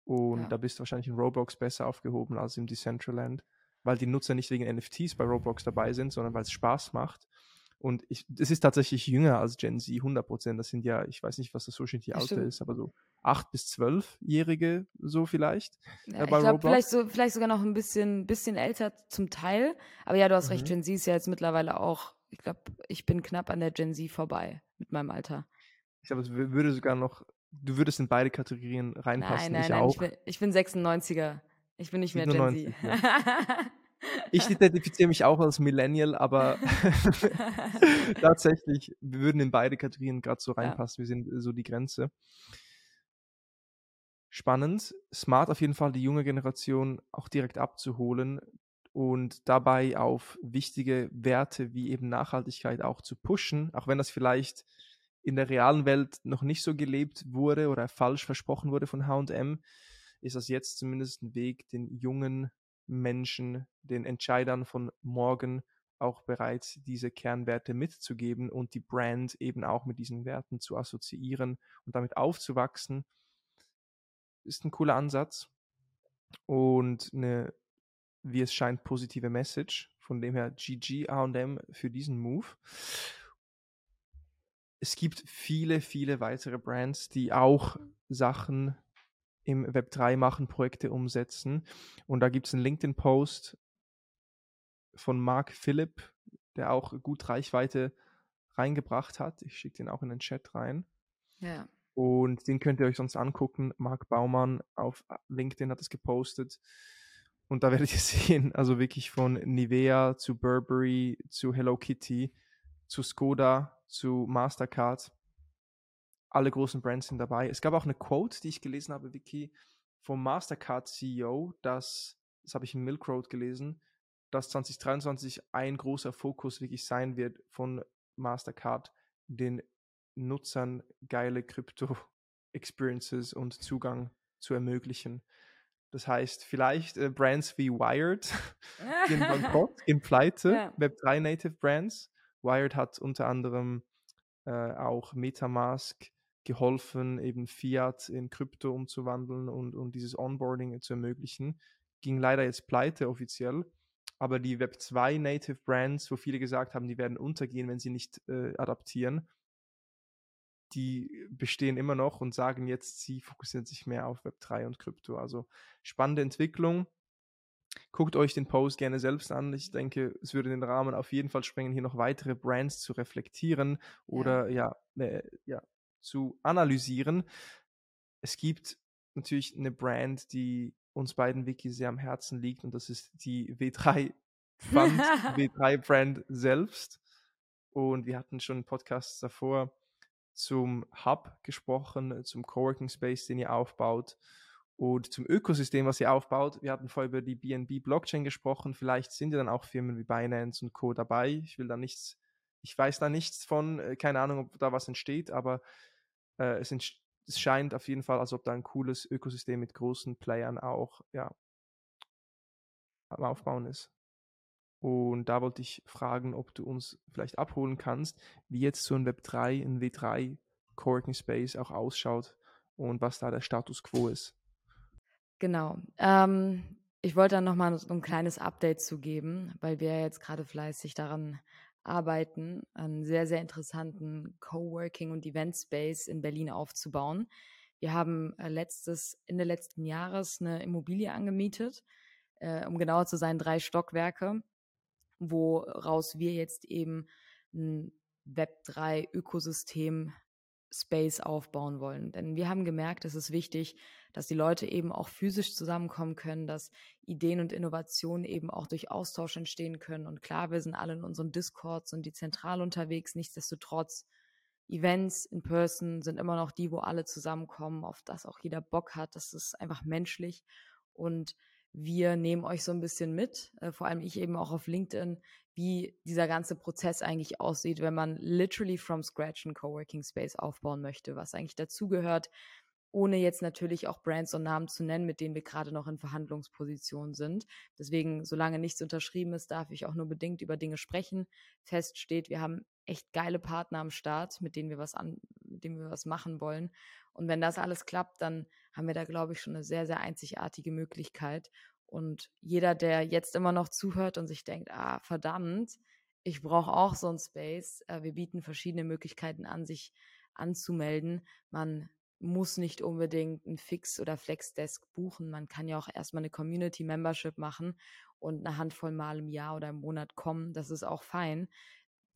A: Und ja. da bist du wahrscheinlich in Roblox besser aufgehoben als im Decentraland weil die Nutzer nicht wegen NFTs bei Roblox dabei sind, sondern weil es Spaß macht. Und ich, es ist tatsächlich jünger als Gen Z, 100 Prozent. Das sind ja, ich weiß nicht, was das Media Alter ist, aber so 8- bis 12-Jährige so vielleicht.
B: Ja, äh, ich glaube, vielleicht, so, vielleicht sogar noch ein bisschen, bisschen älter zum Teil. Aber ja, du hast mhm. recht, Gen Z ist ja jetzt mittlerweile auch, ich glaube, ich bin knapp an der Gen Z vorbei mit meinem Alter.
A: Ich glaube, es würde sogar noch, du würdest in beide Kategorien reinpassen. Nein, nein, ich nein, auch.
B: Ich bin, ich bin 96er. Ich bin nicht mehr 97, Gen Z. Ja.
A: Ich identifiziere mich auch als Millennial, aber tatsächlich, wir würden in beide Kategorien gerade so reinpassen. Ja. Wir sind so die Grenze. spannend. Smart auf jeden Fall, die junge Generation auch direkt abzuholen und dabei auf wichtige Werte wie eben Nachhaltigkeit auch zu pushen, auch wenn das vielleicht in der realen Welt noch nicht so gelebt wurde oder falsch versprochen wurde von HM, ist das jetzt zumindest ein Weg, den jungen Menschen, den Entscheidern von morgen auch bereits diese Kernwerte mitzugeben und die Brand eben auch mit diesen Werten zu assoziieren und damit aufzuwachsen ist ein cooler Ansatz und eine, wie es scheint, positive Message. Von dem her GG AM für diesen Move. Es gibt viele, viele weitere Brands, die auch Sachen im Web 3 machen, Projekte umsetzen. Und da gibt es einen LinkedIn-Post von Mark Philipp, der auch gut Reichweite reingebracht hat. Ich schicke den auch in den Chat rein.
B: Ja.
A: Und den könnt ihr euch sonst angucken. Marc Baumann auf LinkedIn hat es gepostet. Und da werdet ihr sehen, also wirklich von Nivea zu Burberry zu Hello Kitty zu Skoda zu Mastercard. Alle großen Brands sind dabei. Es gab auch eine Quote, die ich gelesen habe, Vicky, vom Mastercard CEO, dass, das habe ich in Milk Road gelesen, dass 2023 ein großer Fokus wirklich sein wird von Mastercard, den Nutzern geile Krypto-Experiences und Zugang zu ermöglichen. Das heißt, vielleicht äh, Brands wie Wired in Bankrott, in Pleite, ja. Web3 Native Brands. Wired hat unter anderem äh, auch Metamask geholfen, eben Fiat in Krypto umzuwandeln und, und dieses Onboarding zu ermöglichen. Ging leider jetzt pleite offiziell. Aber die Web2 Native Brands, wo viele gesagt haben, die werden untergehen, wenn sie nicht äh, adaptieren, die bestehen immer noch und sagen jetzt, sie fokussieren sich mehr auf Web3 und Krypto. Also spannende Entwicklung. Guckt euch den Post gerne selbst an. Ich denke, es würde den Rahmen auf jeden Fall sprengen, hier noch weitere Brands zu reflektieren oder ja, ja, äh, ja zu analysieren. Es gibt natürlich eine Brand, die uns beiden Wiki sehr am Herzen liegt und das ist die W3 Fund, W3 Brand selbst. Und wir hatten schon Podcasts davor zum Hub gesprochen, zum Coworking Space, den ihr aufbaut und zum Ökosystem, was ihr aufbaut. Wir hatten vorher über die BNB Blockchain gesprochen. Vielleicht sind ja dann auch Firmen wie Binance und Co. dabei. Ich will da nichts, ich weiß da nichts von, äh, keine Ahnung, ob da was entsteht, aber äh, es, es scheint auf jeden Fall, als ob da ein cooles Ökosystem mit großen Playern auch ja, am Aufbauen ist. Und da wollte ich fragen, ob du uns vielleicht abholen kannst, wie jetzt so ein Web3, ein W3 Coworking Space auch ausschaut und was da der Status quo ist.
B: Genau. Ähm, ich wollte dann nochmal ein kleines Update zugeben, weil wir jetzt gerade fleißig daran arbeiten, einen sehr, sehr interessanten Coworking und Event Space in Berlin aufzubauen. Wir haben äh, letztes, Ende letzten Jahres eine Immobilie angemietet, äh, um genauer zu sein, drei Stockwerke woraus wir jetzt eben ein Web3-Ökosystem Space aufbauen wollen. Denn wir haben gemerkt, es ist wichtig, dass die Leute eben auch physisch zusammenkommen können, dass Ideen und Innovationen eben auch durch Austausch entstehen können. Und klar, wir sind alle in unseren Discords und die zentral unterwegs. Nichtsdestotrotz, Events in Person sind immer noch die, wo alle zusammenkommen, auf das auch jeder Bock hat. Das ist einfach menschlich. Und wir nehmen euch so ein bisschen mit, äh, vor allem ich eben auch auf LinkedIn, wie dieser ganze Prozess eigentlich aussieht, wenn man literally from scratch einen Coworking Space aufbauen möchte, was eigentlich dazugehört, ohne jetzt natürlich auch Brands und Namen zu nennen, mit denen wir gerade noch in Verhandlungsposition sind. Deswegen, solange nichts unterschrieben ist, darf ich auch nur bedingt über Dinge sprechen. Fest steht, wir haben echt geile Partner am Start, mit denen wir was an, mit denen wir was machen wollen. Und wenn das alles klappt, dann haben wir da, glaube ich, schon eine sehr, sehr einzigartige Möglichkeit. Und jeder, der jetzt immer noch zuhört und sich denkt, ah, verdammt, ich brauche auch so ein Space. Äh, wir bieten verschiedene Möglichkeiten an, sich anzumelden. Man muss nicht unbedingt ein Fix- oder Flexdesk buchen. Man kann ja auch erstmal eine Community Membership machen und eine Handvoll Mal im Jahr oder im Monat kommen. Das ist auch fein.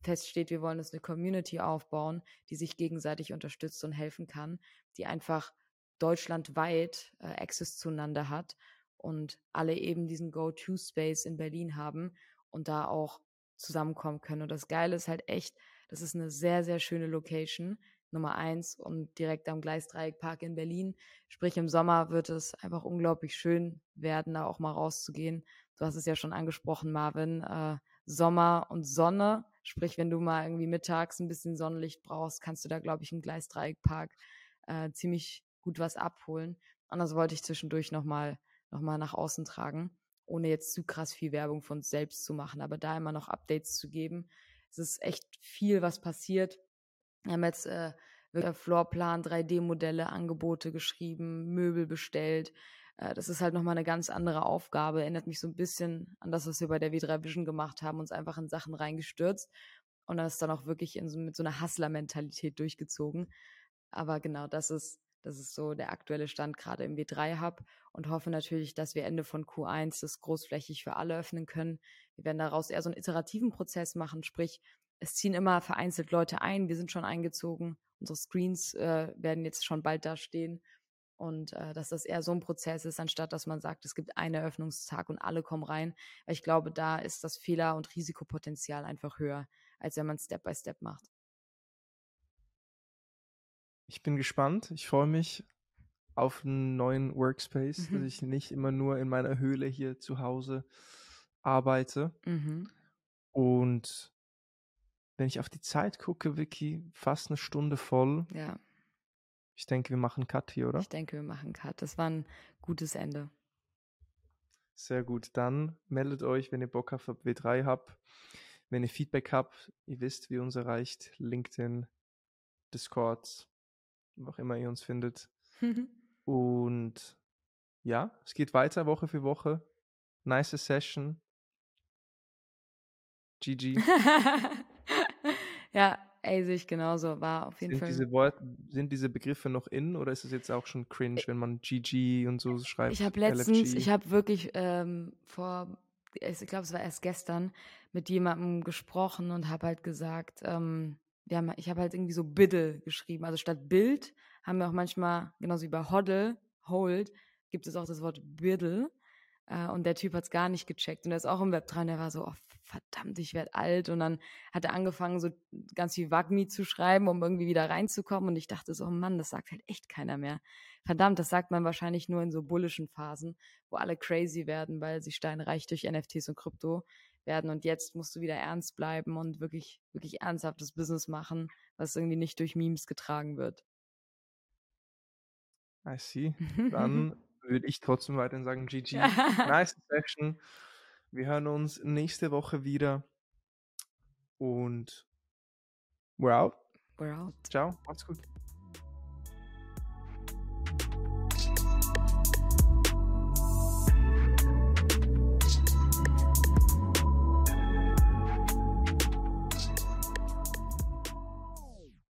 B: Fest steht, wir wollen uns eine Community aufbauen, die sich gegenseitig unterstützt und helfen kann, die einfach deutschlandweit äh, Access zueinander hat und alle eben diesen Go-To-Space in Berlin haben und da auch zusammenkommen können. Und das Geile ist halt echt, das ist eine sehr, sehr schöne Location. Nummer eins und direkt am Gleisdreieckpark in Berlin. Sprich, im Sommer wird es einfach unglaublich schön werden, da auch mal rauszugehen. Du hast es ja schon angesprochen, Marvin. Äh, Sommer und Sonne. Sprich, wenn du mal irgendwie mittags ein bisschen Sonnenlicht brauchst, kannst du da, glaube ich, im Gleisdreieckpark äh, ziemlich gut was abholen. Und das wollte ich zwischendurch nochmal noch mal nach außen tragen, ohne jetzt zu krass viel Werbung von uns selbst zu machen, aber da immer noch Updates zu geben. Es ist echt viel, was passiert. Wir haben jetzt äh, Floorplan, 3D-Modelle, Angebote geschrieben, Möbel bestellt. Äh, das ist halt nochmal eine ganz andere Aufgabe. Erinnert mich so ein bisschen an das, was wir bei der W3 Vision gemacht haben, uns einfach in Sachen reingestürzt und das dann auch wirklich so, mit so einer Hustler-Mentalität durchgezogen. Aber genau das ist, das ist so der aktuelle Stand gerade im W3-Hub und hoffe natürlich, dass wir Ende von Q1 das großflächig für alle öffnen können. Wir werden daraus eher so einen iterativen Prozess machen, sprich, es ziehen immer vereinzelt Leute ein. Wir sind schon eingezogen. Unsere Screens äh, werden jetzt schon bald da stehen. Und äh, dass das eher so ein Prozess ist, anstatt dass man sagt, es gibt einen Eröffnungstag und alle kommen rein. Ich glaube, da ist das Fehler- und Risikopotenzial einfach höher, als wenn man Step by Step macht.
A: Ich bin gespannt. Ich freue mich auf einen neuen Workspace, mhm. dass ich nicht immer nur in meiner Höhle hier zu Hause arbeite. Mhm. Und wenn ich auf die Zeit gucke, Vicky, fast eine Stunde voll.
B: Ja.
A: Ich denke, wir machen Cut hier, oder?
B: Ich denke, wir machen Cut. Das war ein gutes Ende.
A: Sehr gut. Dann meldet euch, wenn ihr Bock auf W3 habt. Wenn ihr Feedback habt, ihr wisst, wie uns erreicht. LinkedIn, Discord, wo auch immer ihr uns findet. Und ja, es geht weiter Woche für Woche. Nice Session. GG.
B: ja, ey, sehe ich genauso. War auf jeden
A: sind
B: Fall.
A: Diese Wort, sind diese Begriffe noch in oder ist es jetzt auch schon cringe, wenn man GG und so schreibt?
B: Ich habe letztens, LFG? ich habe wirklich ähm, vor, ich glaube, es war erst gestern, mit jemandem gesprochen und habe halt gesagt, ähm, wir haben, ich habe halt irgendwie so Biddle geschrieben. Also statt Bild haben wir auch manchmal, genauso wie bei Hoddle, Hold, gibt es auch das Wort Biddle. Äh, und der Typ hat es gar nicht gecheckt. Und er ist auch im Web dran. Der war so, oh, verdammt, ich werde alt. Und dann hat er angefangen, so ganz viel Wagmi zu schreiben, um irgendwie wieder reinzukommen. Und ich dachte so, oh Mann, das sagt halt echt keiner mehr. Verdammt, das sagt man wahrscheinlich nur in so bullischen Phasen, wo alle crazy werden, weil sie steinreich durch NFTs und Krypto werden. Und jetzt musst du wieder ernst bleiben und wirklich, wirklich ernsthaftes Business machen, was irgendwie nicht durch Memes getragen wird.
A: I see. Dann würde ich trotzdem weiterhin sagen, GG. nice Session. Wir hören uns nächste Woche wieder. Und we're out.
B: We're out.
A: Ciao, macht's gut.